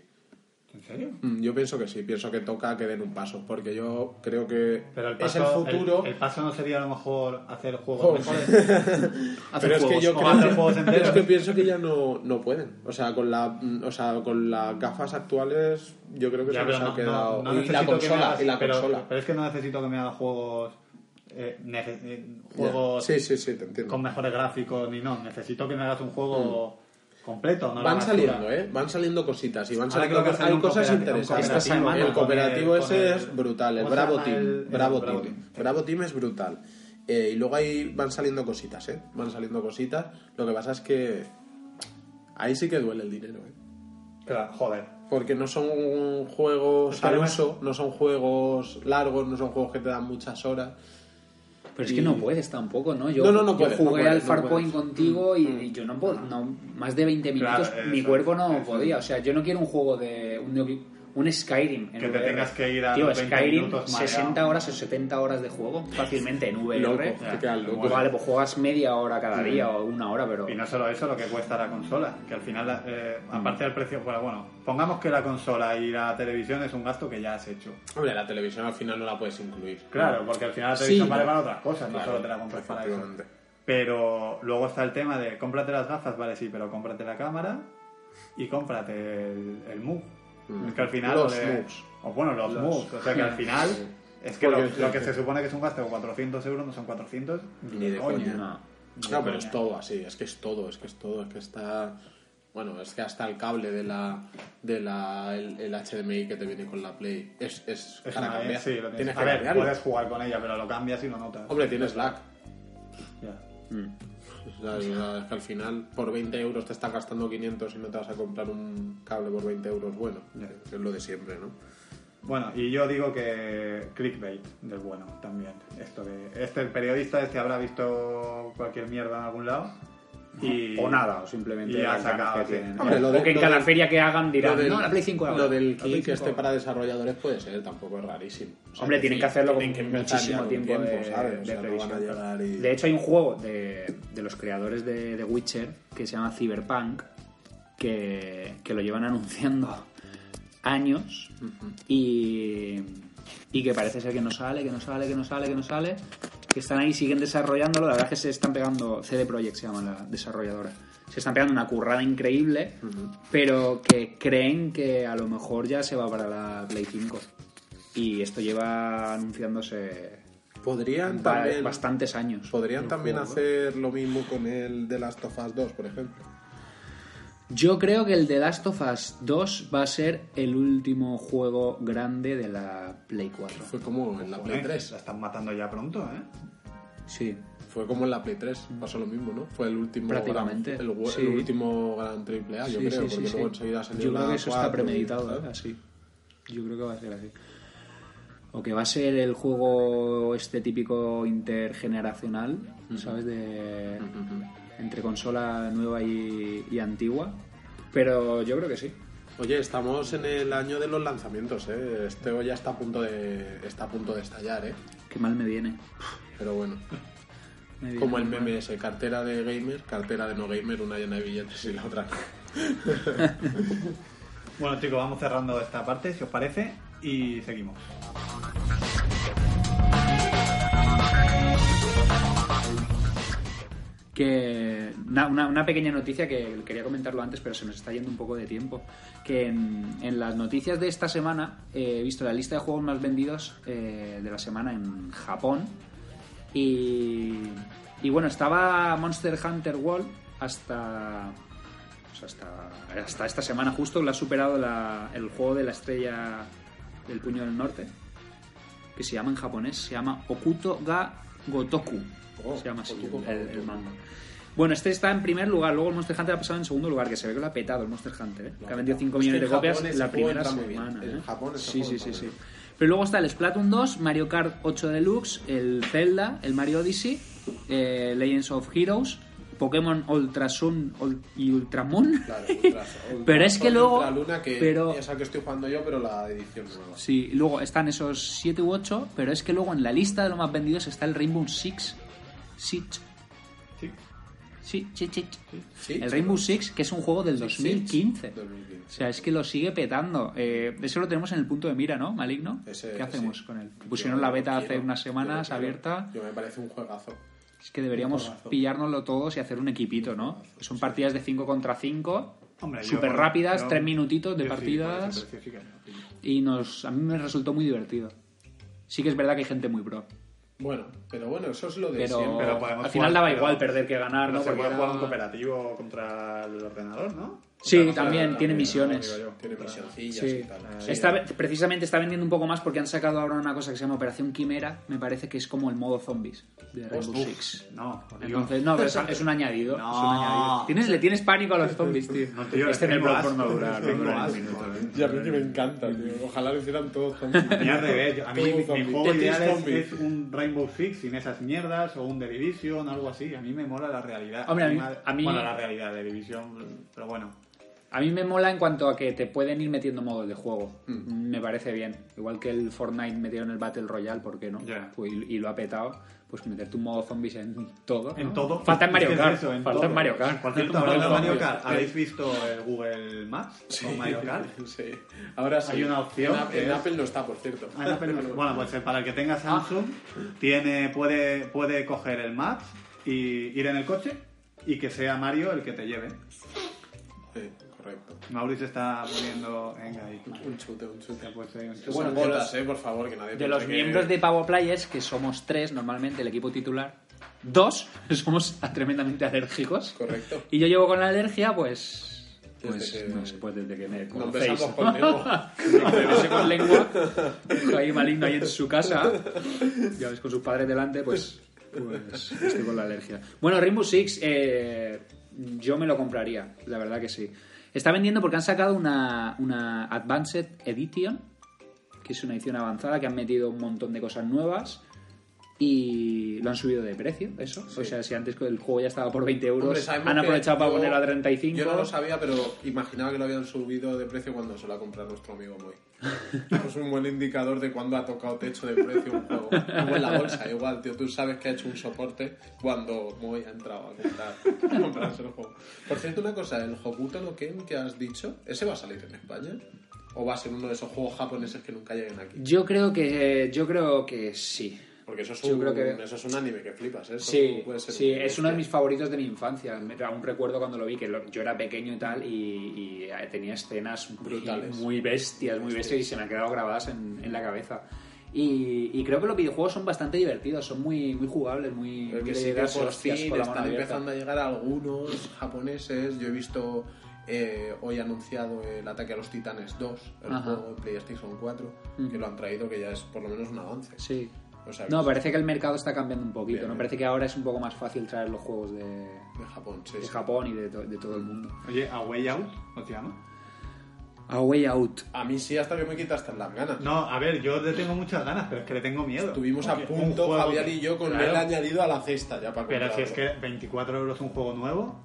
¿En serio? Mm, Yo pienso que sí, pienso que toca que den un paso, porque yo creo que Pero el es paso, el futuro. El, el paso no sería a lo mejor hacer juegos Juegos. mejores. pero es que yo creo hacer que, juegos pero es que pienso que ya no, no pueden. O sea, con la o sea, con las gafas actuales yo creo que Ya, se pero les ha no- quedado no- no y la consola hagas- y la pero, consola. pero es que no necesito que me hagas juegos eh, eh, juegos Sí, sí, sí, te entiendo. con mejores gráficos ni no. Necesito que me hagas un juego completo. No Van saliendo, ¿eh? Van saliendo cositas y van saliendo sale hay cosas interesantes. Semana el con cooperativo el- con ese el- es brutal, el ¿cómo se Bravo Team, el- Bravo, Bravo Team. Bravo Team es brutal. Eh, y luego ahí van saliendo cositas, ¿eh? Van saliendo cositas. Lo que pasa es que ahí sí que duele el dinero, ¿eh? Claro, joder. Porque no son juegos al uso, no son juegos largos, no son juegos que te dan muchas horas. Pero es que no puedes tampoco, ¿no? Yo, No, no, no yo puedes, no jugué puedes, al no Farpoint contigo y, y yo no puedo, no, más de 20 Claro, minutos, mi cuerpo no podía. O sea, yo no quiero un juego de un, de- un Skyrim en Que te tengas que ir a Tío, los 20 Skyrim, minutos mareado. 60 horas o 70 horas de juego fácilmente en VR. Loco, pues vale, pues juegas media hora cada día o una hora, pero... Y no solo eso, lo que cuesta la consola. Que al final, eh, aparte del precio, bueno, bueno, pongamos que la consola y la televisión es un gasto que ya has hecho. Hombre, la televisión al final no la puedes incluir. Claro, porque al final la Sí, televisión vale no. para otras cosas, no solo te la compras para eso. Pero luego está el tema de cómprate las gafas, vale, sí, pero cómprate la cámara y cómprate el, el Move. Mm. Es que al final. Los de- moves. O bueno, los, Los- moves. O sea que al final. Es que lo, que se supone que es un gasto de 400 euros no son 400 Ni de coña. No. No, pero es todo así, es que es todo, es que es todo, es que está... Bueno, es que hasta el cable de la, de la el, el HDMI que te viene con la Play es, es, Es para una- cambiar. sí, lo tienes. tienes A que ver, cambiarlo. puedes jugar con ella, pero lo cambias y lo notas. Hombre, tienes lag. Ya. Mm. Sea, o sea, es que al final por 20 euros te estás gastando 500 y no te vas a comprar un cable por 20 euros bueno. Es lo de siempre, ¿no? Bueno, y yo digo que clickbait del bueno también. Esto de este periodista este habrá visto cualquier mierda en algún lado y O nada, o simplemente las sacado, que sí. tienen. Hombre, lo o de- que en lo cada del- feria que hagan dirán, del- no, la Play 5 ahora, Lo del 5 este ahora". para desarrolladores puede ser, tampoco es rarísimo. O sea, Hombre, que tienen que hacerlo con que muchísimo tiempo, de, ¿sabes? O de sea, no previsión. van a llegar y... De hecho, hay un juego de, de los creadores de, de Witcher que se llama Cyberpunk que, que lo llevan anunciando años y, y que parece ser que no sale, que no sale, que no sale, que no sale. Que están ahí, siguen desarrollándolo. La verdad es que se están pegando. CD Projekt se llama la desarrolladora. Se están pegando una currada increíble, pero que creen que a lo mejor ya se va para la Play 5. Y esto lleva anunciándose Podrían ba- también, bastantes años. podrían también hacer lo mismo con el de Last of Us 2, por ejemplo. Yo creo que el The Last of Us 2 va a ser el último juego grande de la Play 4. Fue como en la Play Joder, 3. la están matando ya pronto, ¿eh? Sí. Fue como en la Play 3, pasó lo mismo, ¿no? Fue el último Prácticamente, gran, el, sí. el último gran triple A, yo Sí, creo, sí, porque sí. luego enseguida salió Yo creo la que eso está 4, premeditado. ¿eh? así. Yo creo que va a ser así. O que va a ser el juego este típico intergeneracional, ¿sabes? De entre consola nueva y, y antigua. Pero yo creo que sí. Oye, estamos en el año de los lanzamientos, ¿eh? Este ya está a punto de está a punto de estallar, ¿eh? Qué mal me viene. Pero bueno, Me viene como el muy mal. meme ese, cartera de gamer, cartera de no gamer, una llena de billetes y la otra no. Bueno, chicos, vamos cerrando esta parte, si os parece, y seguimos. Que una, pequeña noticia que quería comentarlo antes, pero se nos está yendo un poco de tiempo. Que en, las noticias de esta semana eh, he visto la lista de juegos más vendidos eh, de la semana en Japón. Y, y bueno, estaba Monster Hunter World hasta, pues hasta, hasta esta semana justo, lo ha superado el juego de la estrella del puño del norte, que se llama en japonés, se llama Okuto ga Gotoku. Oh, se llama así el, el manga. Bueno, este está en primer lugar, luego el Monster Hunter ha pasado en segundo lugar, que se ve que lo ha petado el Monster Hunter, ¿eh? que ha vendido 5 Es que millones de Japón copias la primera semana. En ¿eh? Japón sí, sí, sí, sí. Pero luego está el Splatoon 2, Mario Kart 8 Deluxe, el Zelda, el Mario Odyssey, eh, Legends of Heroes, Pokémon Ultra Sun y Ultramoon. Claro, Ultra- Ultra Pero es que luego- Luna, que pero- esa que estoy jugando yo, pero la edición nueva. Sí, luego están esos 7 u 8, pero es que luego en la lista de los más vendidos está el Rainbow Six. Six. Sí. Sí, sí, sí. Sí, El Rainbow Six, que es un juego del 2015. 2015. O sea, es que lo sigue petando. Eh, eso lo tenemos en el punto de mira, ¿no? Maligno. Ese- ¿Qué hacemos sí. con él? Pusieron Yo la beta hace unas semanas abierta. Yo me parece un juegazo. Es que deberíamos pillárnoslo todos y hacer un equipito, ¿no? Son partidas de 5 contra 5, Hombre, yo súper rápidas, yo- 3 minutitos de partidas. y nos a mí me resultó muy divertido. Sí que es verdad que hay gente muy pro. Bueno, pero bueno, eso es lo de Pero, siempre. Pero podemos al final jugar- daba igual perder que ganar, ¿no? se Porque puede era- jugar un cooperativo contra el ordenador, ¿no? Sí, también, tiene misiones. Tiene misioncillas Sí. y tal. Está- precisamente está vendiendo un poco más porque han sacado ahora una cosa que se llama Operación Quimera, me parece que es como el modo zombies de Rainbow. Six. No. Entonces, no, pero es, es un añadido. No. es un añadido. Tienes, le tienes pánico a los zombies, tío. No, tío, este en el tengo Bloodborne no asco, dura, no tengo dura ni un asco. minuto. ¿eh? Y a mí que me encanta, tío. Ojalá lo hicieran todos Mierda de ver, A mí mi, juego ideal es, un Rainbow Six sin esas mierdas o un The Division, algo así. A mí me mola la realidad. Hombre, a mí- a mí- Bueno, la realidad de Division, pero bueno. A mí me mola en cuanto a que te pueden ir metiendo modos de juego. Me parece bien. Igual que el Fortnite metieron el Battle Royale, ¿por qué no? Pues, y, lo ha petado. Pues meterte un modo zombies en todo. ¿no? En todo. Falta en Mario es Kart. eso, en Falta todo. en Mario Kart. Por cierto, Bueno, hablando de Mario no, Kart. ¿habéis visto el Google Maps con Mario Kart? Sí. Ahora sí. Hay una opción En, Apple- que en es- Apple no está, por cierto. Ah, no, pero- bueno, pues eh, para el que tenga Samsung, tiene, puede, puede coger el Maps y ir en el coche y que sea Mario el que te lleve. Sí, correcto. Mauricio está poniendo. Venga, ahí. Un chute, un chute. Pues, eh, un Qué Bueno, los- eh, por favor, que nadie De los que- miembros de Power Players, que somos tres normalmente, el equipo titular, dos somos tremendamente alérgicos. Correcto. Y yo llevo con la alergia, pues. Desde Pues que- no sé, pues desde que me Nos conocéis. besamos con lengua. Me con lengua, ahí maligno ahí en su casa, ya ves, con sus padres delante, pues, Pues estoy con la alergia. Bueno, Rainbow Six, eh, yo me lo compraría, la verdad que sí. Está vendiendo porque han sacado una, una Advanced Edition, que es una edición avanzada, que han metido un montón de cosas nuevas y lo han subido de precio, eso. O sea, si antes el juego ya estaba por 20 euros, Hombre, han aprovechado para yo- ponerlo a 35. Yo no lo sabía, pero imaginaba que lo habían subido de precio cuando se lo ha comprado nuestro amigo Moy. es un buen indicador de cuando ha tocado techo de precio un juego. Como en la bolsa, igual, tío. Tú sabes que ha hecho un soporte cuando Moy ha entrado a comprar, a comprarse el juego. Por cierto, una cosa, el Hokuto no Ken que has dicho, ¿ese va a salir en España? ¿O va a ser uno de esos juegos japoneses que nunca lleguen aquí? Yo creo que yo creo que sí. Porque eso es un, que- eso es un anime que flipas, ¿eh? Sí, puede ser sí, un- es uno de mis favoritos de mi infancia. Aún recuerdo cuando lo vi, que lo- yo era pequeño y tal, y, y, eh, tenía escenas Brutales. muy bestias, muy bestias, y se me han quedado grabadas en, en la cabeza. Y, y creo que los videojuegos son bastante divertidos, son muy, muy jugables, muy, Pero muy que de sí por fin con la están empezando a llegar algunos japoneses. Yo he visto eh, hoy anunciado el Ataque a los Titanes 2, el Ajá. juego de PlayStation 4, que lo han traído, que ya es por lo menos un avance. Sí. O No, parece que el mercado está cambiando un poquito, Bien, ¿no? bien. Parece que ahora es un poco más fácil traer los juegos de, de Japón, sí, de sí. Japón y de, to- de todo el mundo. Oye, A Way Out, ¿cómo se llama? A Way Out. A mí sí, hasta que me quitaste las ganas. No, a ver, yo le tengo muchas ganas, pero es que le tengo miedo. Estuvimos a Porque punto, Javier que- y yo, con Claro, el añadido a la cesta ya para Pero si es que 24 euros un juego nuevo,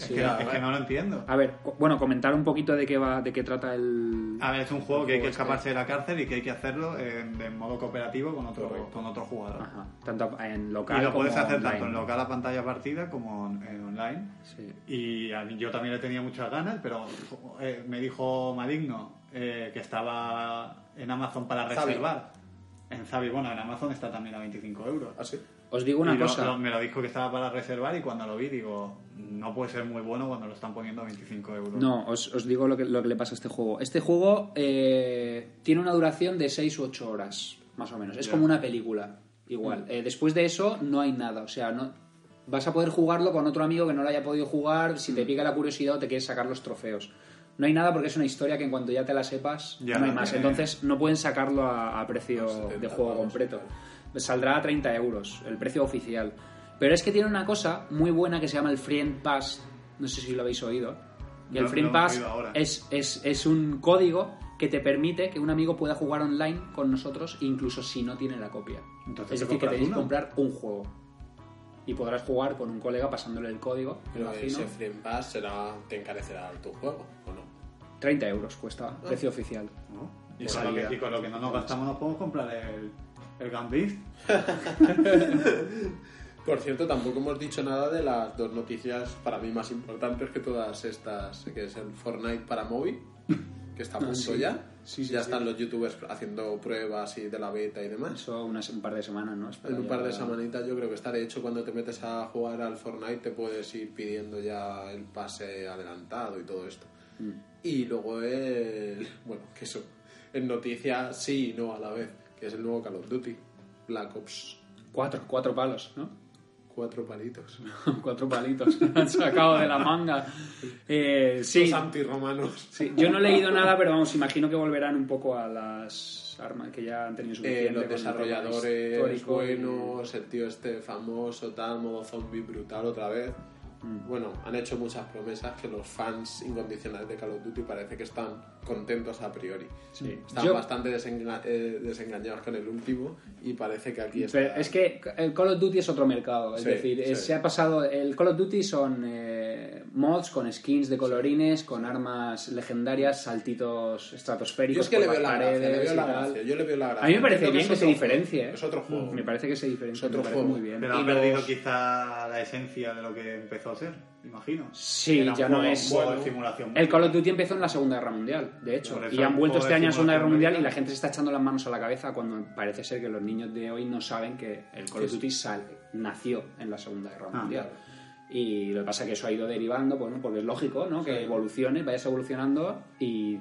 es, que, a es que no lo entiendo. A ver, bueno, comentar un poquito de qué va, de qué trata el. A ver, es un juego que hay que este. escaparse de la cárcel y que hay que hacerlo en, en modo cooperativo con otro, Correcto. con otro jugador. Ajá, tanto en local Y lo puedes hacer online. tanto en local a pantalla partida como en, online. Sí. Y a mí- yo también le tenía muchas ganas, pero eh, me dijo Maligno eh, que estaba en Amazon para Zavi. reservar. En Zavi, bueno, en Amazon está también a 25 euros. ¿Ah, sí? Os digo una Y lo- cosa. lo- me lo dijo que estaba para reservar y cuando lo vi digo, no puede ser muy bueno cuando lo están poniendo a 25 euros. No, os, os digo lo que, lo que le pasa a este juego. Este juego eh, tiene una duración de 6 u 8 horas, más o menos. Es Ya. como una película, igual. Eh, después de eso no hay nada. O sea, no vas a poder jugarlo con otro amigo que no lo haya podido jugar si te pica la curiosidad o te quieres sacar los trofeos. No hay nada porque es una historia que en cuanto ya te la sepas, Ya, no hay más. Entonces no pueden sacarlo a, a precio 70 de juego completo. Saldrá a 30 euros, el precio oficial. Pero es que tiene una cosa muy buena que se llama el Friend Pass. No sé si lo habéis oído. Y el No, Friend Pass es, es, es un código que te permite que un amigo pueda jugar online con nosotros, incluso si no tiene la copia. Entonces es decir, que tenéis que comprar un juego. Y podrás jugar con un colega pasándole el código, Pero ese Free Pass será, te encarecerá tu juego, ¿o no? 30 euros cuesta, precio oficial. ¿no? Y, con lo que, y con lo que no nos gastamos nos podemos comprar el, el Gambit. Por cierto, tampoco hemos dicho nada de las dos noticias para mí más importantes que todas estas, que es el Fortnite para móvil, que está a punto sí. ya. Sí, sí, ya sí. están los youtubers haciendo pruebas y de la beta y demás. Eso unas, un par de semanas, ¿no? Es para En un par de semanitas yo creo que está. De hecho, cuando te metes a jugar al Fortnite te puedes ir pidiendo ya el pase adelantado y todo esto. Mm. Y luego el... Bueno, que eso. En noticias sí y no a la vez. Que es el nuevo Call of Duty. Black Ops. Cuatro, cuatro palos, ¿no? Cuatro palitos. cuatro palitos han sacado de la manga. Eh, sí, Los antirromanos. sí, yo no he leído nada, pero vamos, imagino que volverán un poco a las armas que ya han tenido Eh, suficiente. los el tema desarrolladores y- buenos, el tío este famoso, tal, modo zombie brutal otra vez. Mm. Bueno, han hecho muchas promesas que los fans incondicionales de Call of Duty parece que están contentos a priori. Sí. Están Yo- bastante desenga- eh, desengañados con el último y parece que aquí está... Pero es que el Call of Duty es otro mercado, es Sí, decir, eh, sí. se ha pasado. El Call of Duty son eh, mods con skins de colorines, con armas legendarias, saltitos estratosféricos. Yo es que le por veo las la gracia, le paredes veo la gracia, yo le veo la gracia. A mí me parece Entiendo bien que, es se diferencie. ¿eh? Es otro juego. Me parece que se diferencia. Es otro juego. muy bien. Pero ha perdido los- quizá la esencia de lo que empezó a ser, imagino. Sí, Era ya no es- bueno, simulación. El Call of Duty empezó en la Segunda Guerra Mundial, de hecho, y han vuelto este año a la Segunda Guerra Mundial y la gente se está echando las manos a la cabeza cuando parece ser que los niños de hoy no saben que el Call of Duty sale, nació en la Segunda Guerra Ah, Mundial. Y lo que pasa es que eso ha ido derivando, bueno, porque es lógico, ¿no? Que evolucione, vayas evolucionando y,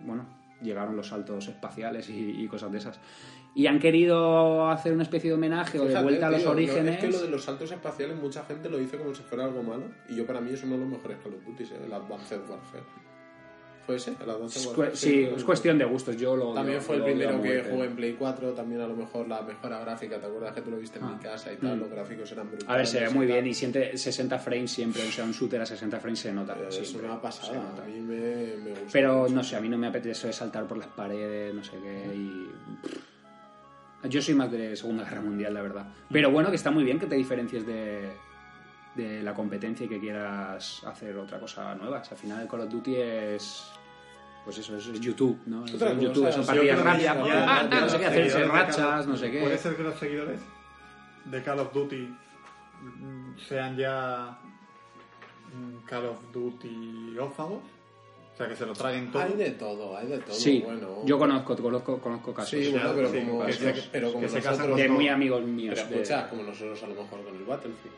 bueno, llegaron los saltos espaciales y, y cosas de esas. Y han querido hacer una especie de homenaje o de Fíjate, vuelta a los tío, orígenes. Es que lo de los saltos espaciales mucha gente lo dice como si fuera algo malo y yo para mí es uno de los mejores Call of Duty, ¿eh? el Advanced Warfare. Puede ser, las dos Es tengo- cu- sí, es cuestión de gustos. Yo lo También yo- fue el primero que jugué en Play 4, también a lo mejor la mejora gráfica, ¿te acuerdas que tú lo viste en Ah. mi casa y tal? Mm. Los gráficos eran brutales. A ver, se ve muy bien y siente 60 frames siempre, o sea, un shooter a 60 frames se nota. Pero es una pasada, a mí me, me gusta. Pero mucho. no sé, a mí no me apetece eso de saltar por las paredes, no sé qué. Y... Yo soy más de Segunda Guerra Mundial, la verdad. Pero bueno, que está muy bien que te diferencies de, de la competencia y que quieras hacer otra cosa nueva. O sea, al final el Call of Duty es. Pues eso, es YouTube, ¿no? Es Otra YouTube, cosa, son partidas creo que rápidas, ya- ¡pam, ya- pam, ya no sé qué, hacerse rachas, no sé qué. Puede ser que los seguidores de Call of Duty sean ya mm, Call of Duty ófagos. O sea, que se lo traguen todo. Hay de todo, hay de todo. Sí, bueno. yo conozco, conozco, conozco casos. Sí, bueno, pero Sí, como, es que- se- pero como que se nosotros... casan de muy amigos míos. Pero de- escucha, como nosotros a lo mejor con el Battlefield.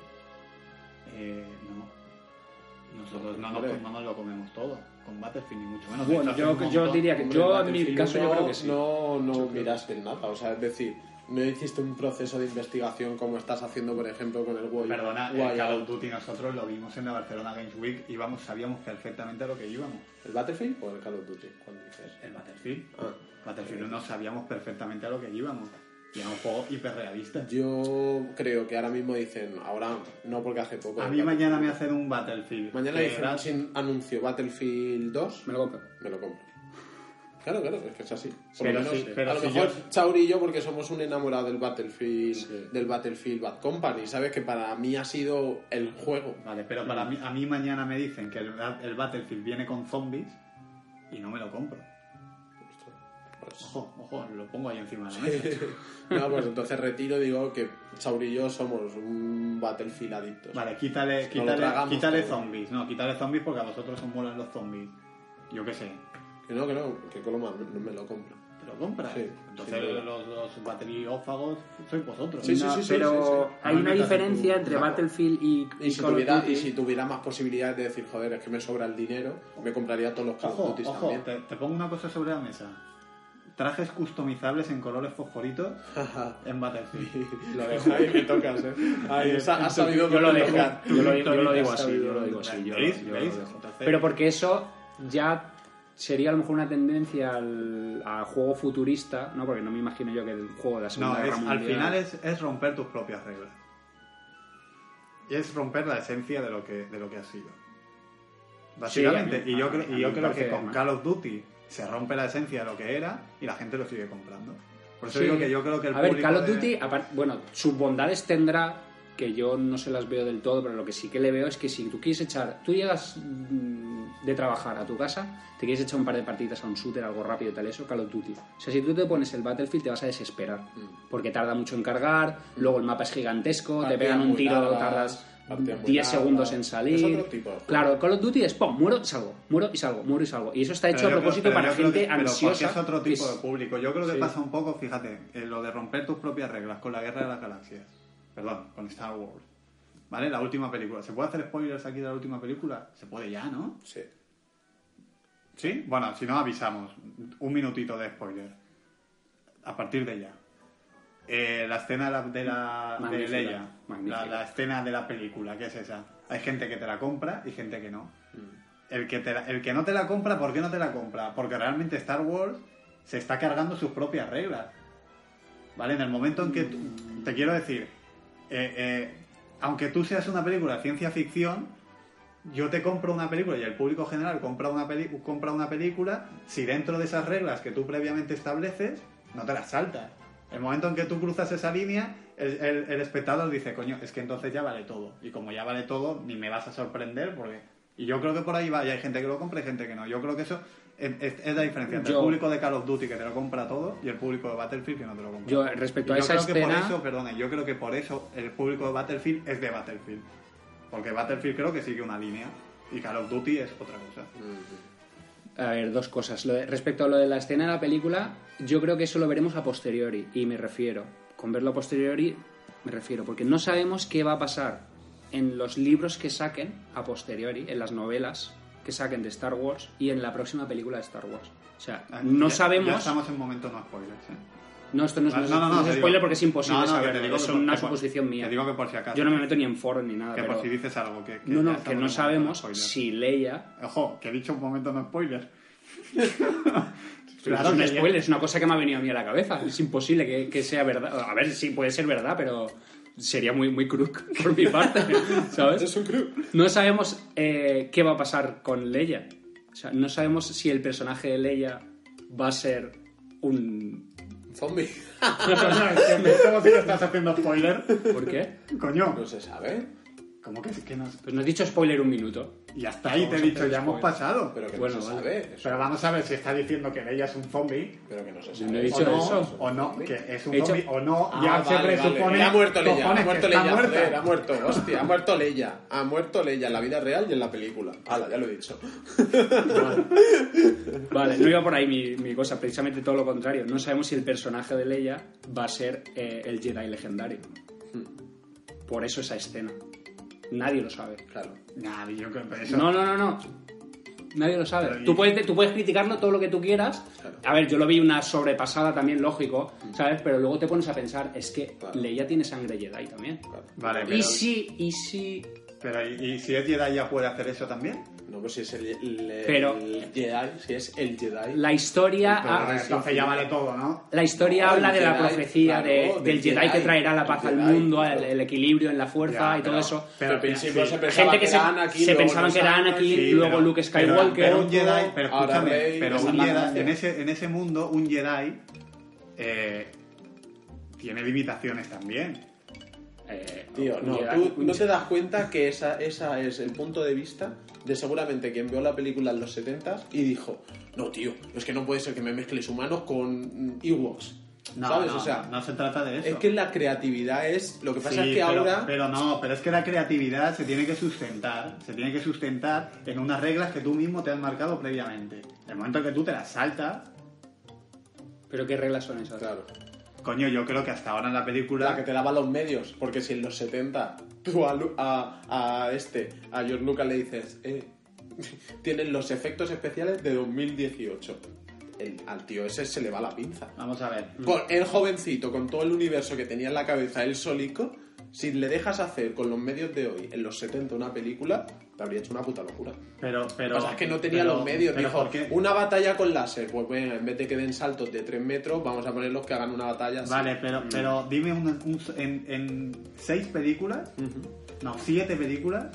Eh, no. Nosotros no nos, Hombre. no nos lo comemos todo. Con Battlefield ni mucho menos. Bueno, yo- yo diría que- Hombre, yo, en mi caso, yo no- creo que sí. No, no Yo miraste nada, o sea, es decir, no hiciste un proceso de investigación como estás haciendo, por ejemplo, con el Wild Perdona, el Call of Duty nosotros lo vimos en la Barcelona Games Week y íbamos, sabíamos perfectamente a lo que íbamos. ¿El Battlefield o el Call of Duty? ¿Cuándo dices? El Battlefield. Ah. Battlefield no sabíamos perfectamente a lo que íbamos. Y era un juego hiperrealista. Yo creo que ahora mismo dicen, ahora no porque hace poco. A mí mañana me hacen un Battlefield. Mañana dicen sin anuncio Battlefield 2, Me lo compro. me lo compro. Claro, claro, es que es así. Por Pero menos, sí, pero a lo si mejor yo- Chauri y yo, porque somos un enamorado del Battlefield, Sí. del Battlefield Bad Company, ¿sabes? Que para mí ha sido el juego. Vale, pero para mí, a mí mañana me dicen que el, el Battlefield viene con zombies y no me lo compro. Pues- Ojo, ojo, lo pongo ahí encima de la mesa. no, pues entonces retiro, digo que Chauri y yo somos un Battlefield adictos. Vale, quítale, quítale, quítale todo. zombies. No, quítale zombies porque a vosotros os molan los zombies. Yo qué sé. Que no, que no, que Coloma no me lo compro. ¿Te lo compras? Sí, Entonces los, los bateriófagos sois vosotros. Sí, sí, No, sí, sí, pero sí, sí. hay una diferencia entre Claro. Battlefield y, Y si, Call of tuviera, Duty. y si tuviera más posibilidades de decir, joder, es que me sobra el dinero, me compraría todos los Call of Duty ojo, también. te, te pongo una cosa sobre la mesa. Trajes customizables en colores fosforitos en Battlefield. Lo dejo ahí, me tocas, ¿eh? Ahí, has, has sabido yo lo dejo, yo lo, yo lo digo así, yo lo digo así, yo, ¿Veis? yo lo ¿Veis? dejo. Pero porque eso ya sería a lo mejor una tendencia al, a juego futurista, ¿no? Porque no me imagino yo que el juego de la Segunda No, Guerra es, al Mundial- final es, es romper tus propias reglas. Y es romper la esencia de lo que, de lo que has sido. Básicamente, Sí, a mí- y yo, a- y yo creo parece que con. Call of Duty se rompe la esencia de lo que era y la gente lo sigue comprando. Por eso Sí. digo que yo creo que el A ver, Call of Duty, bueno, sus bondades tendrá, que yo no se las veo del todo, pero lo que sí que le veo es que si tú quieres echar, tú llegas mm, de trabajar a tu casa, te quieres echar un par de partidas a un shooter, algo rápido y tal, eso, Call of Duty. O sea, si tú te pones el Battlefield te vas a desesperar, porque tarda mucho en cargar, luego el mapa es gigantesco, te pegan un tiro, largas, tardas partidas muy 10 largas. segundos en Es salir. otro tipo. Claro, Call of Duty es, pum, muero, salgo, muero y salgo, muero y salgo. Y eso está hecho Pero a creo- propósito para gente que- pero ansiosa. Es otro tipo es- de público. Yo creo que Sí. pasa un poco, fíjate, en lo de romper tus propias reglas con la guerra de las galaxias. Perdón, con Star Wars. ¿Vale? La última película. ¿Se puede hacer spoilers aquí de la última película? Se puede ya, ¿no? Sí. ¿Sí? Bueno, si no avisamos. Un minutito de spoiler. A partir de ya. Eh, la escena de, la, de, la- de Magnífica, Leia. magnífica. La, la escena de la película, ¿qué es esa? Hay gente que te la compra y gente que no. Mm. El que, te la- el que no te la compra, ¿por qué no te la compra? Porque realmente Star Wars se está cargando sus propias reglas. ¿Vale? En el momento en que tú- te quiero decir, eh, eh, aunque tú seas una película de ciencia ficción, yo te compro una película y el público general compra una, película si dentro de esas reglas que tú previamente estableces, no te las saltas. El momento en que tú cruzas esa línea, el espectador dice, coño, es que entonces ya vale todo. Y como ya vale todo, ni me vas a sorprender porque... Y yo creo que por ahí va, y hay gente que lo compra y gente que no. Yo creo que eso es, la diferencia entre Yo- el público de Call of Duty que te lo compra todo y el público de Battlefield que no te lo compra. Yo, respecto Y a yo esa creo que por escena- eso, yo creo que por eso el público de Battlefield es de Battlefield. Porque Battlefield creo que sigue una línea y Call of Duty es otra cosa. A ver, dos cosas. Lo de- respecto a lo de la escena de la película, yo creo que eso lo veremos a posteriori. Y me refiero, con verlo a posteriori, me refiero, porque no sabemos qué va a pasar en los libros que saquen a posteriori, en las novelas que saquen de Star Wars y en la próxima película de Star Wars. O sea, Ah, no ya- sabemos. Ya estamos en momento no spoilers, ¿eh? No, esto no es, no no te spoiler digo- porque es imposible No, no, digo Es una por- suposición mía. Te digo que por si acaso. Yo no me meto ni en foros ni nada. Que pero- por si dices algo que. que No, no, que no sabemos si Leia Ojo, que he dicho un momento no spoiler. Claro, es un spoiler, es una cosa que me ha venido a mí a la cabeza. Es imposible que, que sea verdad. A ver, sí, puede ser verdad, pero sería muy, muy crook por mi parte, ¿sabes? Es un crook. No sabemos eh, qué va a pasar con Leia. O sea, no sabemos si el personaje de Leia va a ser un... Zombie. ¿Cómo si le estás haciendo spoiler? ¿Por qué? Coño, No se sabe. ¿Cómo que, que no? Pues no has dicho spoiler un minuto. Y hasta ahí te he dicho, ya hemos pasado. Pero que Bueno, no se vale. sabe. eso. Pero vamos a ver si está diciendo que ella es un zombie. Pero que no se Yo sabe. no he O dicho no, eso. o no, que es un He dicho- zombie, o no, Ah, ya vale, se vale. presupone. Ya ha muerto Leia, ha que muerto está Leia, muerta. joder, ha muerto, hostia, ha muerto Leia, ha muerto Leia en la vida real y en la película. Hala, ya lo he dicho. Vale, no iba por ahí mi, mi cosa, precisamente todo lo contrario. No sabemos si el personaje de Leia va a ser eh, el Jedi legendario. Por eso esa escena. Nadie lo sabe. Claro. Nah, yo creo que eso. No, no, no, no. Nadie lo sabe. Pero Tú puedes, tú puedes criticarlo todo lo que tú quieras. A ver, yo lo vi una sobrepasada también, lógico, ¿sabes? Pero luego te pones a pensar, es que Claro. Leia tiene sangre Jedi también. Vale, pero, Y si, y si... pero ¿y, y si es Jedi ya puede hacer eso también? No, pues si es el, el- Pero- el Jedi, si es el Jedi. La historia... Pero ha- entonces ya vale todo, ¿no? La historia No, habla de la profecía claro, de- del del Jedi, Jedi, que traerá la paz al Jedi, mundo, claro. el, el equilibrio en la fuerza Ya, y todo pero- eso. Pero al principio sí, se pensaba Gente que se, Anakin, se pensaban que era Anakin, Sí, luego pero- Luke Skywalker. Pero, un Jedi, pero escúchame, Rey, pero un Jedi, en ese, en ese mundo, un Jedi eh, tiene limitaciones también. Eh, Tío, no, tú no te das cuenta que esa, esa es el punto de vista de seguramente quien vio la película en los 70 y dijo, no, tío, es que no puede ser que me mezcles humanos con Ewoks. No, ¿Sabes? no, o sea, no se trata de eso. es que la creatividad es... Lo que pasa Sí, es que pero, ahora... pero no, pero es que la creatividad se tiene que sustentar, se tiene que sustentar en unas reglas que tú mismo te has marcado previamente. El momento que tú te las saltas, ¿Pero qué reglas son esas? Claro. Coño, yo creo que hasta ahora en la película La que te daba los medios, porque si en los 70 tú a, Lu- a, a este, a George Lucas le dices, eh, tienen los efectos especiales de 2018. El- al tío ese se le va la pinza. Vamos a ver. Por el jovencito, con todo el universo que tenía en la cabeza, él solico, si le dejas hacer con los medios de hoy, en los 70, una película, te habría hecho una puta locura. Pero, pero, que pasa es que no tenía pero- los medios. pero Dijo, ¿por qué? una batalla con láser. Pues venga, en vez de que den saltos de 3 metros, vamos a ponerlos que hagan una batalla así. Vale, pero, pero dime un- un- en, en seis películas, no, siete películas,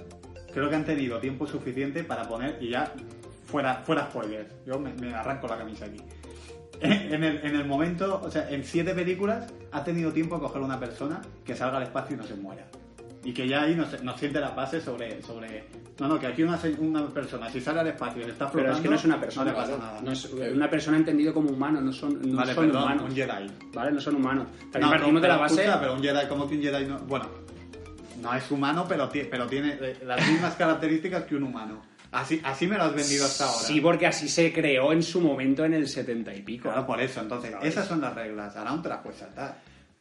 creo que han tenido tiempo suficiente para poner, y ya fuera, fuera spoilers, yo me, me arranco la camisa aquí. En el, en el momento, o sea, en siete películas ha tenido tiempo a coger una persona que salga al espacio y no se muera. Y que ya ahí nos, nos siente la base sobre, sobre... No, no, que aquí una, una persona, si sale al espacio y le está Pero flotando, es que no es una persona. no le pasa nada. No es una persona entendido como humano, no son, no vale, son perdón, humanos. un Jedi. ¿Vale? No son humanos. También No, partimos de pero la base. escucha, pero un Jedi, como que un Jedi no. Bueno, no es humano, pero, pero tiene eh, las mismas características que un humano. Así, así me lo has vendido hasta ahora. Sí, porque así se creó en su momento en el 70 y pico. Claro, por eso. Entonces, Claro. esas son las reglas. Ahora no te las puedes saltar.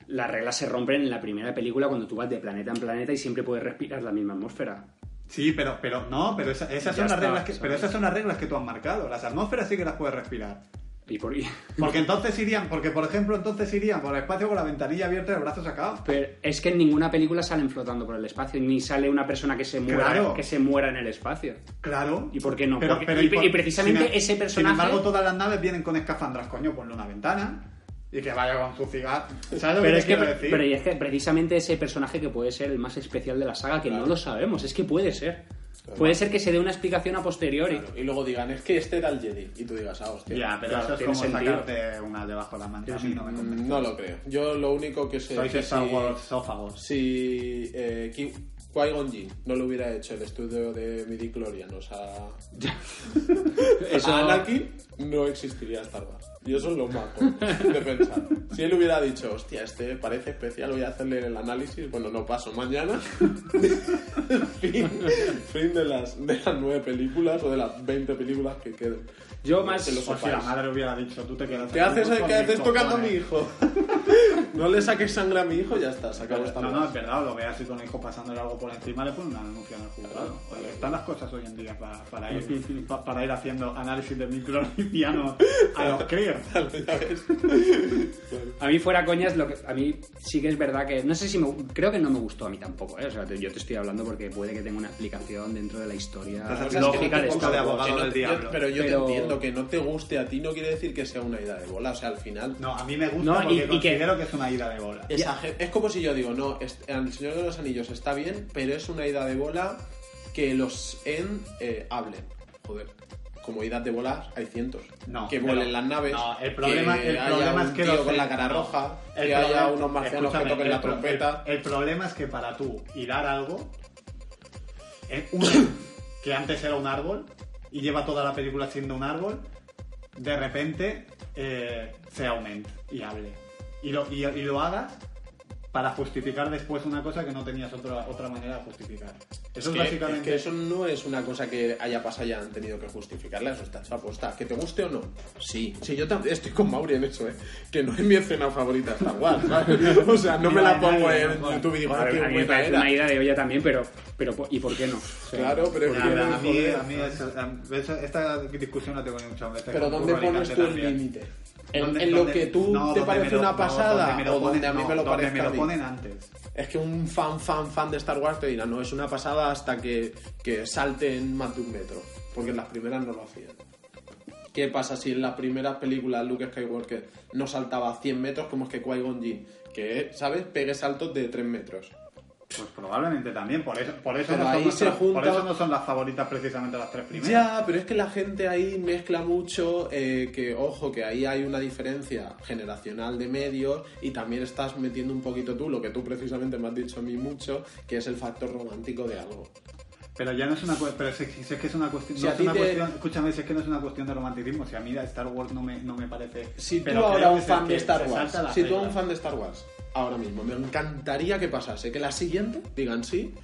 Las reglas se rompen en la primera película cuando tú vas de planeta en planeta y siempre puedes respirar la misma atmósfera. Sí, pero, pero no, pero esa- esas Ya son las está, reglas que, ¿sabes? pero esas son las reglas que tú has marcado. Las atmósferas sí que las puedes respirar. Y por... Porque entonces irían, porque por ejemplo, entonces irían por el espacio con la ventanilla abierta y el brazo sacado. Pero es que en ninguna película salen flotando por el espacio, ni sale una persona que se muera, Claro. que se muera en el espacio. Claro. ¿Y por qué no? Pero, Porque- pero y- por- y precisamente sin- ese personaje- Sin embargo, todas las naves vienen con escafandras, coño, ponle una ventana y que vaya con su cigarro. ¿Sabes lo Pero que es, te que, decir? pero es que precisamente ese personaje que puede ser el más especial de la saga, que no lo sabemos, es que puede ser. Puede ser que se dé una explicación a posteriori. Claro, Y luego digan, es que este era el Jedi. Y tú digas, ah, hostia. Ya, pero Claro, eso es como sentido. sacarte una debajo de la manga. A mí no me convence. Mm, No lo creo. Yo lo único que sé Sois es que Star si, Wars sófagos. si eh, Ki- Qui-Gon Jinn no lo hubiera hecho el estudio de midichlorianos a, Eso- a Anakin, no existiría Star Wars. Y eso es lo más tonto de pensar. Si él hubiera dicho, hostia, este parece especial, voy a hacerle el análisis, bueno, no paso mañana. fin fin de, las, de las nueve películas o de las 20 películas que queden. Yo más... Que lo O si la madre hubiera dicho, tú te quedas ¿Qué haces, ¿qué haces tocando a mi hijo? No le saques sangre a mi hijo, ya está, se acabó esta No, no, es verdad, lo ve así con el hijo pasándole algo por encima, le pone una denuncia en el juzgado. Oye, están las cosas hoy en día para, para, ir, pa- para ir haciendo análisis de microorganianos a los críos. A mí fuera coñas, lo que, a mí sí que es verdad que, no sé si me, creo que no me gustó a mí tampoco, ¿eh? o sea, te- yo te estoy hablando porque puede que tenga una explicación dentro de la historia Entonces, sea, que lógica de abogado Que del diablo. pero yo Pero- te entiendo que no te guste a ti no quiere decir que sea una ida de bola. O sea, al final. No, a mí me gusta No, y- porque y que- considero que... es una ida de bola. es como si yo digo, no, El Señor de los Anillos está bien, pero es una ida de bola que los en eh, hablen. Joder. Como idas de bolas hay cientos. No, que vuelen las naves. no, el problema- que el haya problema un es que tío los con la cara roja. El que haya problema- unos marcianos que toquen la trompeta. El, el problema es que para tú hilar algo, uno que antes era un árbol y lleva toda la película siendo un árbol, de repente eh, se aumente y hable. Y lo, y, y lo hagas para justificar después una cosa que no tenías otra, otra manera de justificar. Eso es, que, básicamente... es que eso no es una cosa que haya pasado y hayan tenido que justificarla, eso está hecho aposta. ¿Que te guste o no? Sí. Sí, yo también estoy con Mauri en eso, ¿eh? Que no es mi escena favorita Star Wars, ¿sabes? O sea, no me la pongo en YouTube y digo, A ah, qué a mí me buena parece era. una idea de olla también, pero, pero ¿y por qué no? O sea, Claro, pero es Ya, que... pero a mí, joder, a mí esta discusión la tengo muchas veces. Pero con ¿dónde pones tú el límite? ¿En, ¿Dónde- en lo que tú no, te parece lo- una no, pasada donde o donde a mí me lo parezca me lo ponen antes. Es que un fan, fan, fan de Star Wars te dirá, no, es una pasada hasta que, que salten más de un metro. Porque en las primeras no lo hacían. ¿Qué pasa si en las primeras películas Luke Skywalker no saltaba a 100 metros como es que Qui-Gon Jinn? Que, ¿sabes? Pegue saltos de 3 metros. Pues probablemente también, por eso, por eso, no, son por eso no son las favoritas precisamente las tres primeras. Ya, pero es que la gente ahí mezcla mucho eh, que, ojo, que ahí hay una diferencia generacional de medios y también estás metiendo un poquito tú, lo que tú precisamente me has dicho a mí mucho, que es el factor romántico de algo. Pero ya no es una cuestión, pero si, si es que es una cuestión, Si no es ti una te- cuestión, escúchame, si es que no es una cuestión de romanticismo, si a mí Star Wars no me, no me parece... Si tú pero ahora un fan de Star Wars, si tú a un fan de Star Wars, ahora mismo, me encantaría que pasase, que la siguiente digan sí,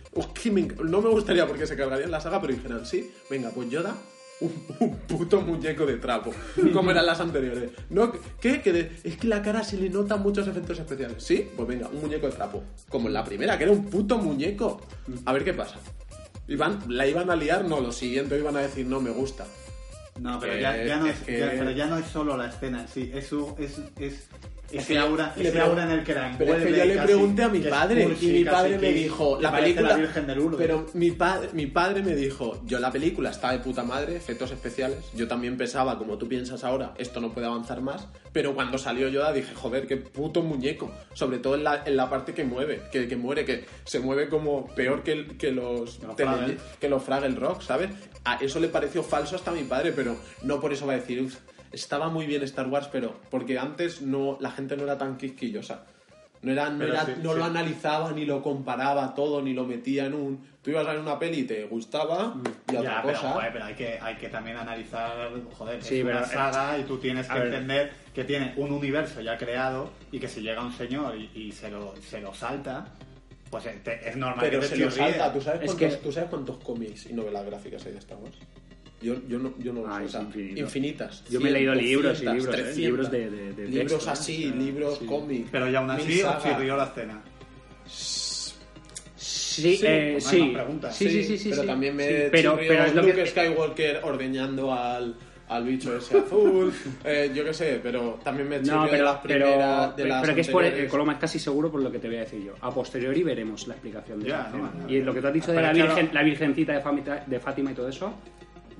me no me gustaría porque se cargarían la saga, pero dijeran sí, venga, pues Yoda, un, un puto muñeco de trapo, como eran las anteriores. No, ¿qué? Que de- es que la cara se le notan muchos efectos especiales. ¿Sí? Pues venga, un muñeco de trapo. Como en la primera, que era un puto muñeco. A ver qué pasa. Iban, ¿La iban a liar? No, lo siguiente iban a decir no me gusta. No, pero Que- ya, ya no es es, que- ya- pero ya no es solo la escena en sí, es, es Es ese aura, ese aura en el que la Pero es que yo le casi, pregunté a mi padre cursi, y mi padre me dijo, la película... la Virgen del Lourdes. Pero mi, padre mi padre me dijo, yo la película está de puta madre, efectos especiales, yo también pensaba, como tú piensas ahora, esto no puede avanzar más, pero cuando salió Yoda dije, joder, qué puto muñeco, sobre todo en la, en la parte que mueve, que, que muere, que se mueve como peor que, que los, que los Fraggle Rock, ¿sabes? A eso le pareció falso hasta a mi padre, pero no por eso va a decir, "Uf, estaba muy bien Star Wars, pero porque antes no la gente no era tan quisquillosa. No, era, no, Pero era- sí, no sí. lo analizaba, ni lo comparaba todo, ni lo metía en un... Tú ibas a ver una peli y te gustaba y otra Ya, pero, cosa... joder, pero hay que, hay que también analizar, joder, Sí, es una pero, eh, saga y tú tienes que ver. entender que tiene un universo ya creado y que si llega un señor y, y se, lo, se lo salta, pues es, te- es normal pero que se te lo salta. ¿Tú sabes, Es cuántos, que- ¿Tú sabes cuántos cómics y novelas gráficas hay de Star Wars? Yo, yo no, yo no lo Ah, o sea, infinitas. Yo me he leído 100, libros y 200, libros, ¿eh? 300. libros de- de- de libros texto, así, O sea, libros, sí. cómics. Pero ya aún así os chirrió la escena. Sí, Sí, eh, sí. sí, sí, sí, sí, Pero sí. también me Sí, pero, pero es lo Luke que Skywalker ordeñando al, al bicho ese azul. eh, yo qué sé, pero también me chirrió No, de pero, las pero, primeras. de pero, las que es por, eh, Coloma, es casi seguro por lo que te voy a decir yo. A posteriori veremos la explicación de Ya, esa no, Y lo que tú has dicho de la, virgen, la virgencita de Fátima, de Fátima y todo eso,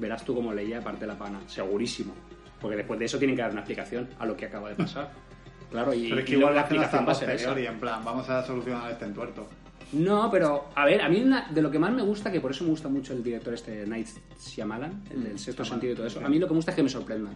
verás tú cómo leía parte de la pana, segurísimo. Porque después de eso tienen que dar una explicación a lo que acaba de pasar. Claro, y, Pero es que y igual la explicación va a ser esa. posteriori, en plan, vamos a solucionar este entuerto. No, pero a ver, a mí una- de lo que más me gusta, que por eso me gusta mucho el director este Night Shyamalan, el del sexto sentido y todo eso, a mí lo que me gusta es que me sorprendan.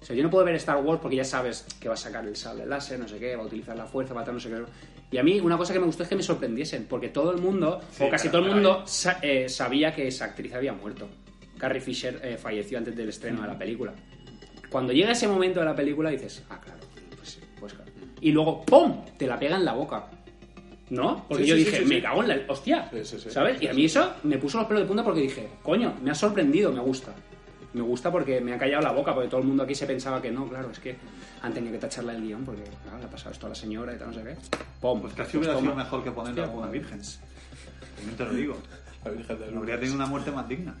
O sea, yo no puedo ver Star Wars porque ya sabes que va a sacar el sable láser, no sé qué, va a utilizar la fuerza, va a hacer no sé qué. Y a mí una cosa que me gustó es que me sorprendiesen, porque todo el mundo, Sí, o casi todo el mundo, sa- eh, sabía que esa actriz había muerto. Carrie Fisher eh, falleció antes del estreno de la película. Cuando llega ese momento de la película dices, ah, claro, pues sí, pues claro. Y luego, ¡pum! Te la pega en la boca. ¿No? Porque Sí, yo sí, dije, sí, sí, me sí. cago en la hostia. Sí, sí, sí. ¿Sabes? Y a mí eso me puso los pelos de punta porque dije, coño, me ha sorprendido, me gusta. Me gusta porque me ha callado la boca, porque todo el mundo aquí se pensaba que no, claro, es que han tenido que tacharle el guion porque claro, le ha pasado esto a la señora y tal, no sé qué. ¡Pum! Pues casi Pues hubiera sido mejor que ponerle alguna joder. virgen. También te lo digo. La Virgen del Habría tenido una muerte más digna.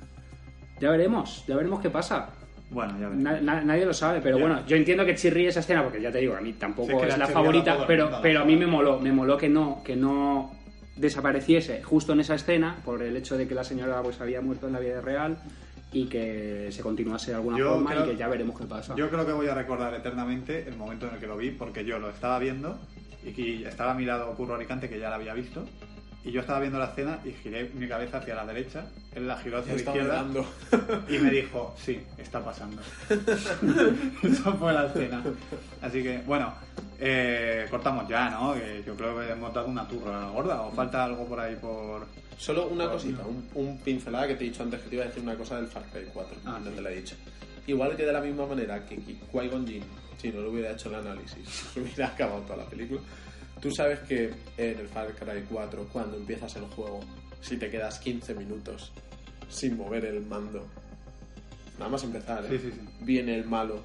Ya veremos, ya veremos qué pasa. Bueno, ya veremos. Na- na- nadie lo sabe, pero Ya. bueno, yo entiendo que chirríe esa escena, porque ya te digo, a mí tampoco Sí, es que es la favorita, pero, pero a mí me moló, me moló que no, que no desapareciese justo en esa escena, por el hecho de que la señora pues había muerto en la vida real y que se continuase de alguna Yo forma creo- y que ya veremos qué pasa. Yo creo que voy a recordar eternamente el momento en el que lo vi, porque yo lo estaba viendo y que estaba mirado Curro Alicante, que ya la había visto, y yo estaba viendo la escena y giré mi cabeza hacia la derecha, él la giró hacia la izquierda mirando. y me dijo, sí, está pasando. Eso fue la escena. Así que, bueno, eh, cortamos ya, ¿no? Que yo creo que hemos dado una turra gorda, o falta algo por ahí por... Solo una cosita, un, un pincelada que te he dicho antes que te iba a decir una cosa del Far Cry 4, Ah, no sí. te la he dicho. Igual que de la misma manera que Qui- Qui-Gon Jinn, si no le hubiera hecho el análisis, hubiera acabado toda la película. Tú sabes que en el Far Cry 4, cuando empiezas el juego, si te quedas 15 minutos sin mover el mando, nada más empezar, ¿eh? Sí, sí, sí. viene el malo,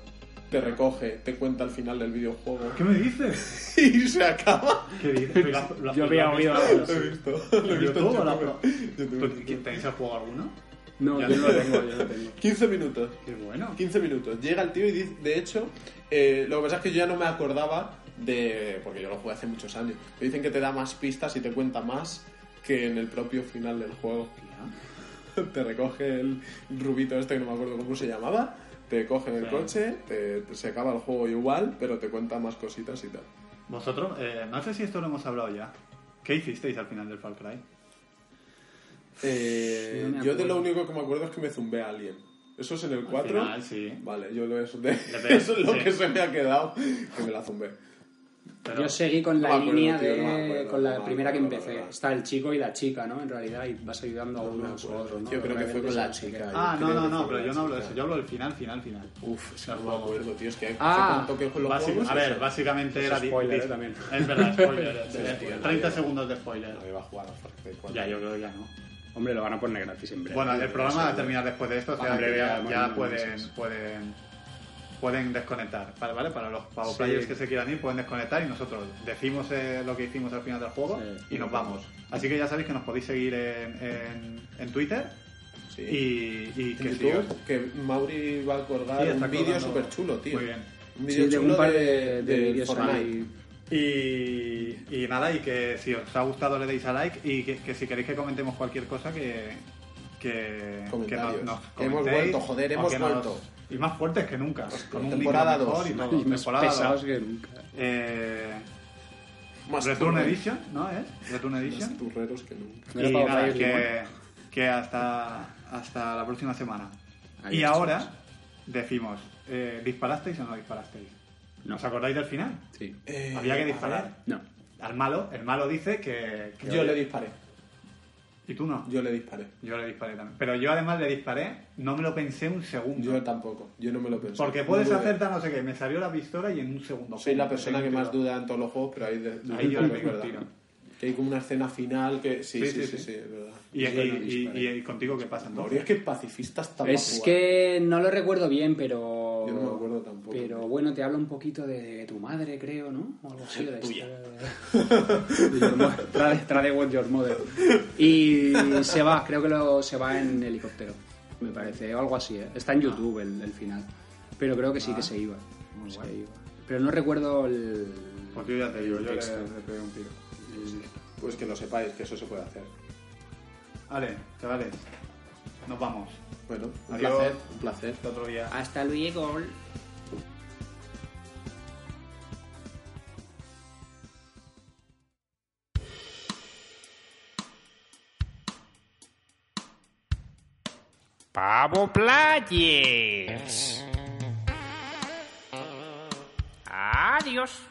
te recoge, te cuenta el final del videojuego ¿Qué me dices? y se acaba. ¿Qué dices? ¿Lo- lo- Yo lo había oído algo Lo he visto, ¿Lo he visto en YouTube o la YouTube. pro? YouTube. ¿Tú- ¿Tenéis el juego alguno? No, Ya yo no. lo tengo, yo no lo tengo. 15 minutos. Qué bueno. 15 minutos. Llega el tío y dice, de hecho, eh, lo que pasa es que yo ya no me acordaba de. Porque yo lo jugué hace muchos años. Me dicen que te da más pistas y te cuenta más que en el propio final del juego. te recoge el rubito este que no me acuerdo cómo se llamaba. Te coge en el Sí. coche, te, te- se acaba el juego igual, pero te cuenta más cositas y tal. Vosotros, eh, no sé si esto lo hemos hablado ya. ¿Qué hicisteis al final del Far Cry? Eh, No yo de lo único que me acuerdo es que me zumbé a alguien. ¿Eso es en el 4? final, sí. Vale, yo lo de... pegas- Eso es lo sí. que se me ha quedado, que me la zumbé. Pero- Yo seguí con No la acuerdo, línea tío, de. no me acuerdo, con la primera que empecé. Está el chico y la chica, ¿no? En realidad, y vas ayudando a unos o acuerdo. otros, ¿no? Yo creo que fue con la chica. Ah, no, no, no, pero yo no hablo de eso. Yo hablo del final, final, final. Uf, es que no me acuerdo, tío. Es que Ah, hace tanto que juego los Básico- juegos. a ver, eso. básicamente era... spoiler, eh, también. Es verdad, spoiler. Sí, eh, tío, 30 nadie- segundos de spoiler. No iba a jugar a Far Cry 4. Ya, yo creo que ya no. Hombre, lo van a poner gratis en breve. Bueno, el programa va a terminar después de esto, o sea, ya, pueden. Pueden, desconectar. Vale, vale, para los para los Sí. players que se quieran ir pueden desconectar y nosotros decimos eh, lo que hicimos al final del juego Sí. y nos vamos. Así que ya sabéis que nos podéis seguir en, en, en Twitter Sí. y, y En que YouTube, que Mauri va a está un vídeo súper chulo, tío. Muy bien. Un vídeo de chulo un par de, de vídeos ahí. Y, y nada, y que si os ha gustado le deis a like y que, que si queréis que comentemos cualquier cosa que, que, nos, nos Hemos vuelto, joder, hemos nos- vuelto. Y más fuertes que nunca. Con un Temporada micro mejor dos. y todo. Y más Temporada pesados dos. que nunca. Eh, Más Return turreros. Edition, ¿no es? Return Más Edition. turreros que nunca. Y nada, Fire que, que hasta, hasta la próxima semana. Ahí y ahora decimos, eh, ¿disparasteis o no disparasteis? No. ¿Os acordáis del final? Sí. Eh, Había que disparar. No. Al malo, el malo dice que... que Yo oye, le disparé. Y tú no. Yo le disparé. Yo le disparé también. Pero yo además le disparé, no me lo pensé un segundo. Yo tampoco. Yo no me lo pensé. porque puedes No tal no sé qué. Me salió la pistola y en un segundo. Soy la persona que más duda en todos los juegos, pero ahí, de, Ahí yo es verdad. tiro. Que hay como una escena final que... Sí, Sí, sí, sí, sí, sí, sí. es verdad. Y, y- no y- y- y contigo qué pasa entonces? es que pacifista está para Es que no lo recuerdo bien, pero. Yo no me acuerdo tampoco. Pero bueno, te habla un poquito de tu madre, creo, ¿no? O algo así. de Tuya. historia de- de your mother. Tra- Tra de what your mother. Y se va, creo que lo, se va en helicóptero, me parece, o algo así. ¿eh? Está en YouTube el, el final. Pero creo que sí que se iba. Se iba. Pero no recuerdo el. Pues yo ya te digo, yo le, le pegué un tiro. Pues que lo sepáis, que eso se puede hacer. Vale, chavales, nos vamos. Bueno, un Adiós. placer, un placer. Hasta otro día. Hasta luego. Pavo Players. Adiós.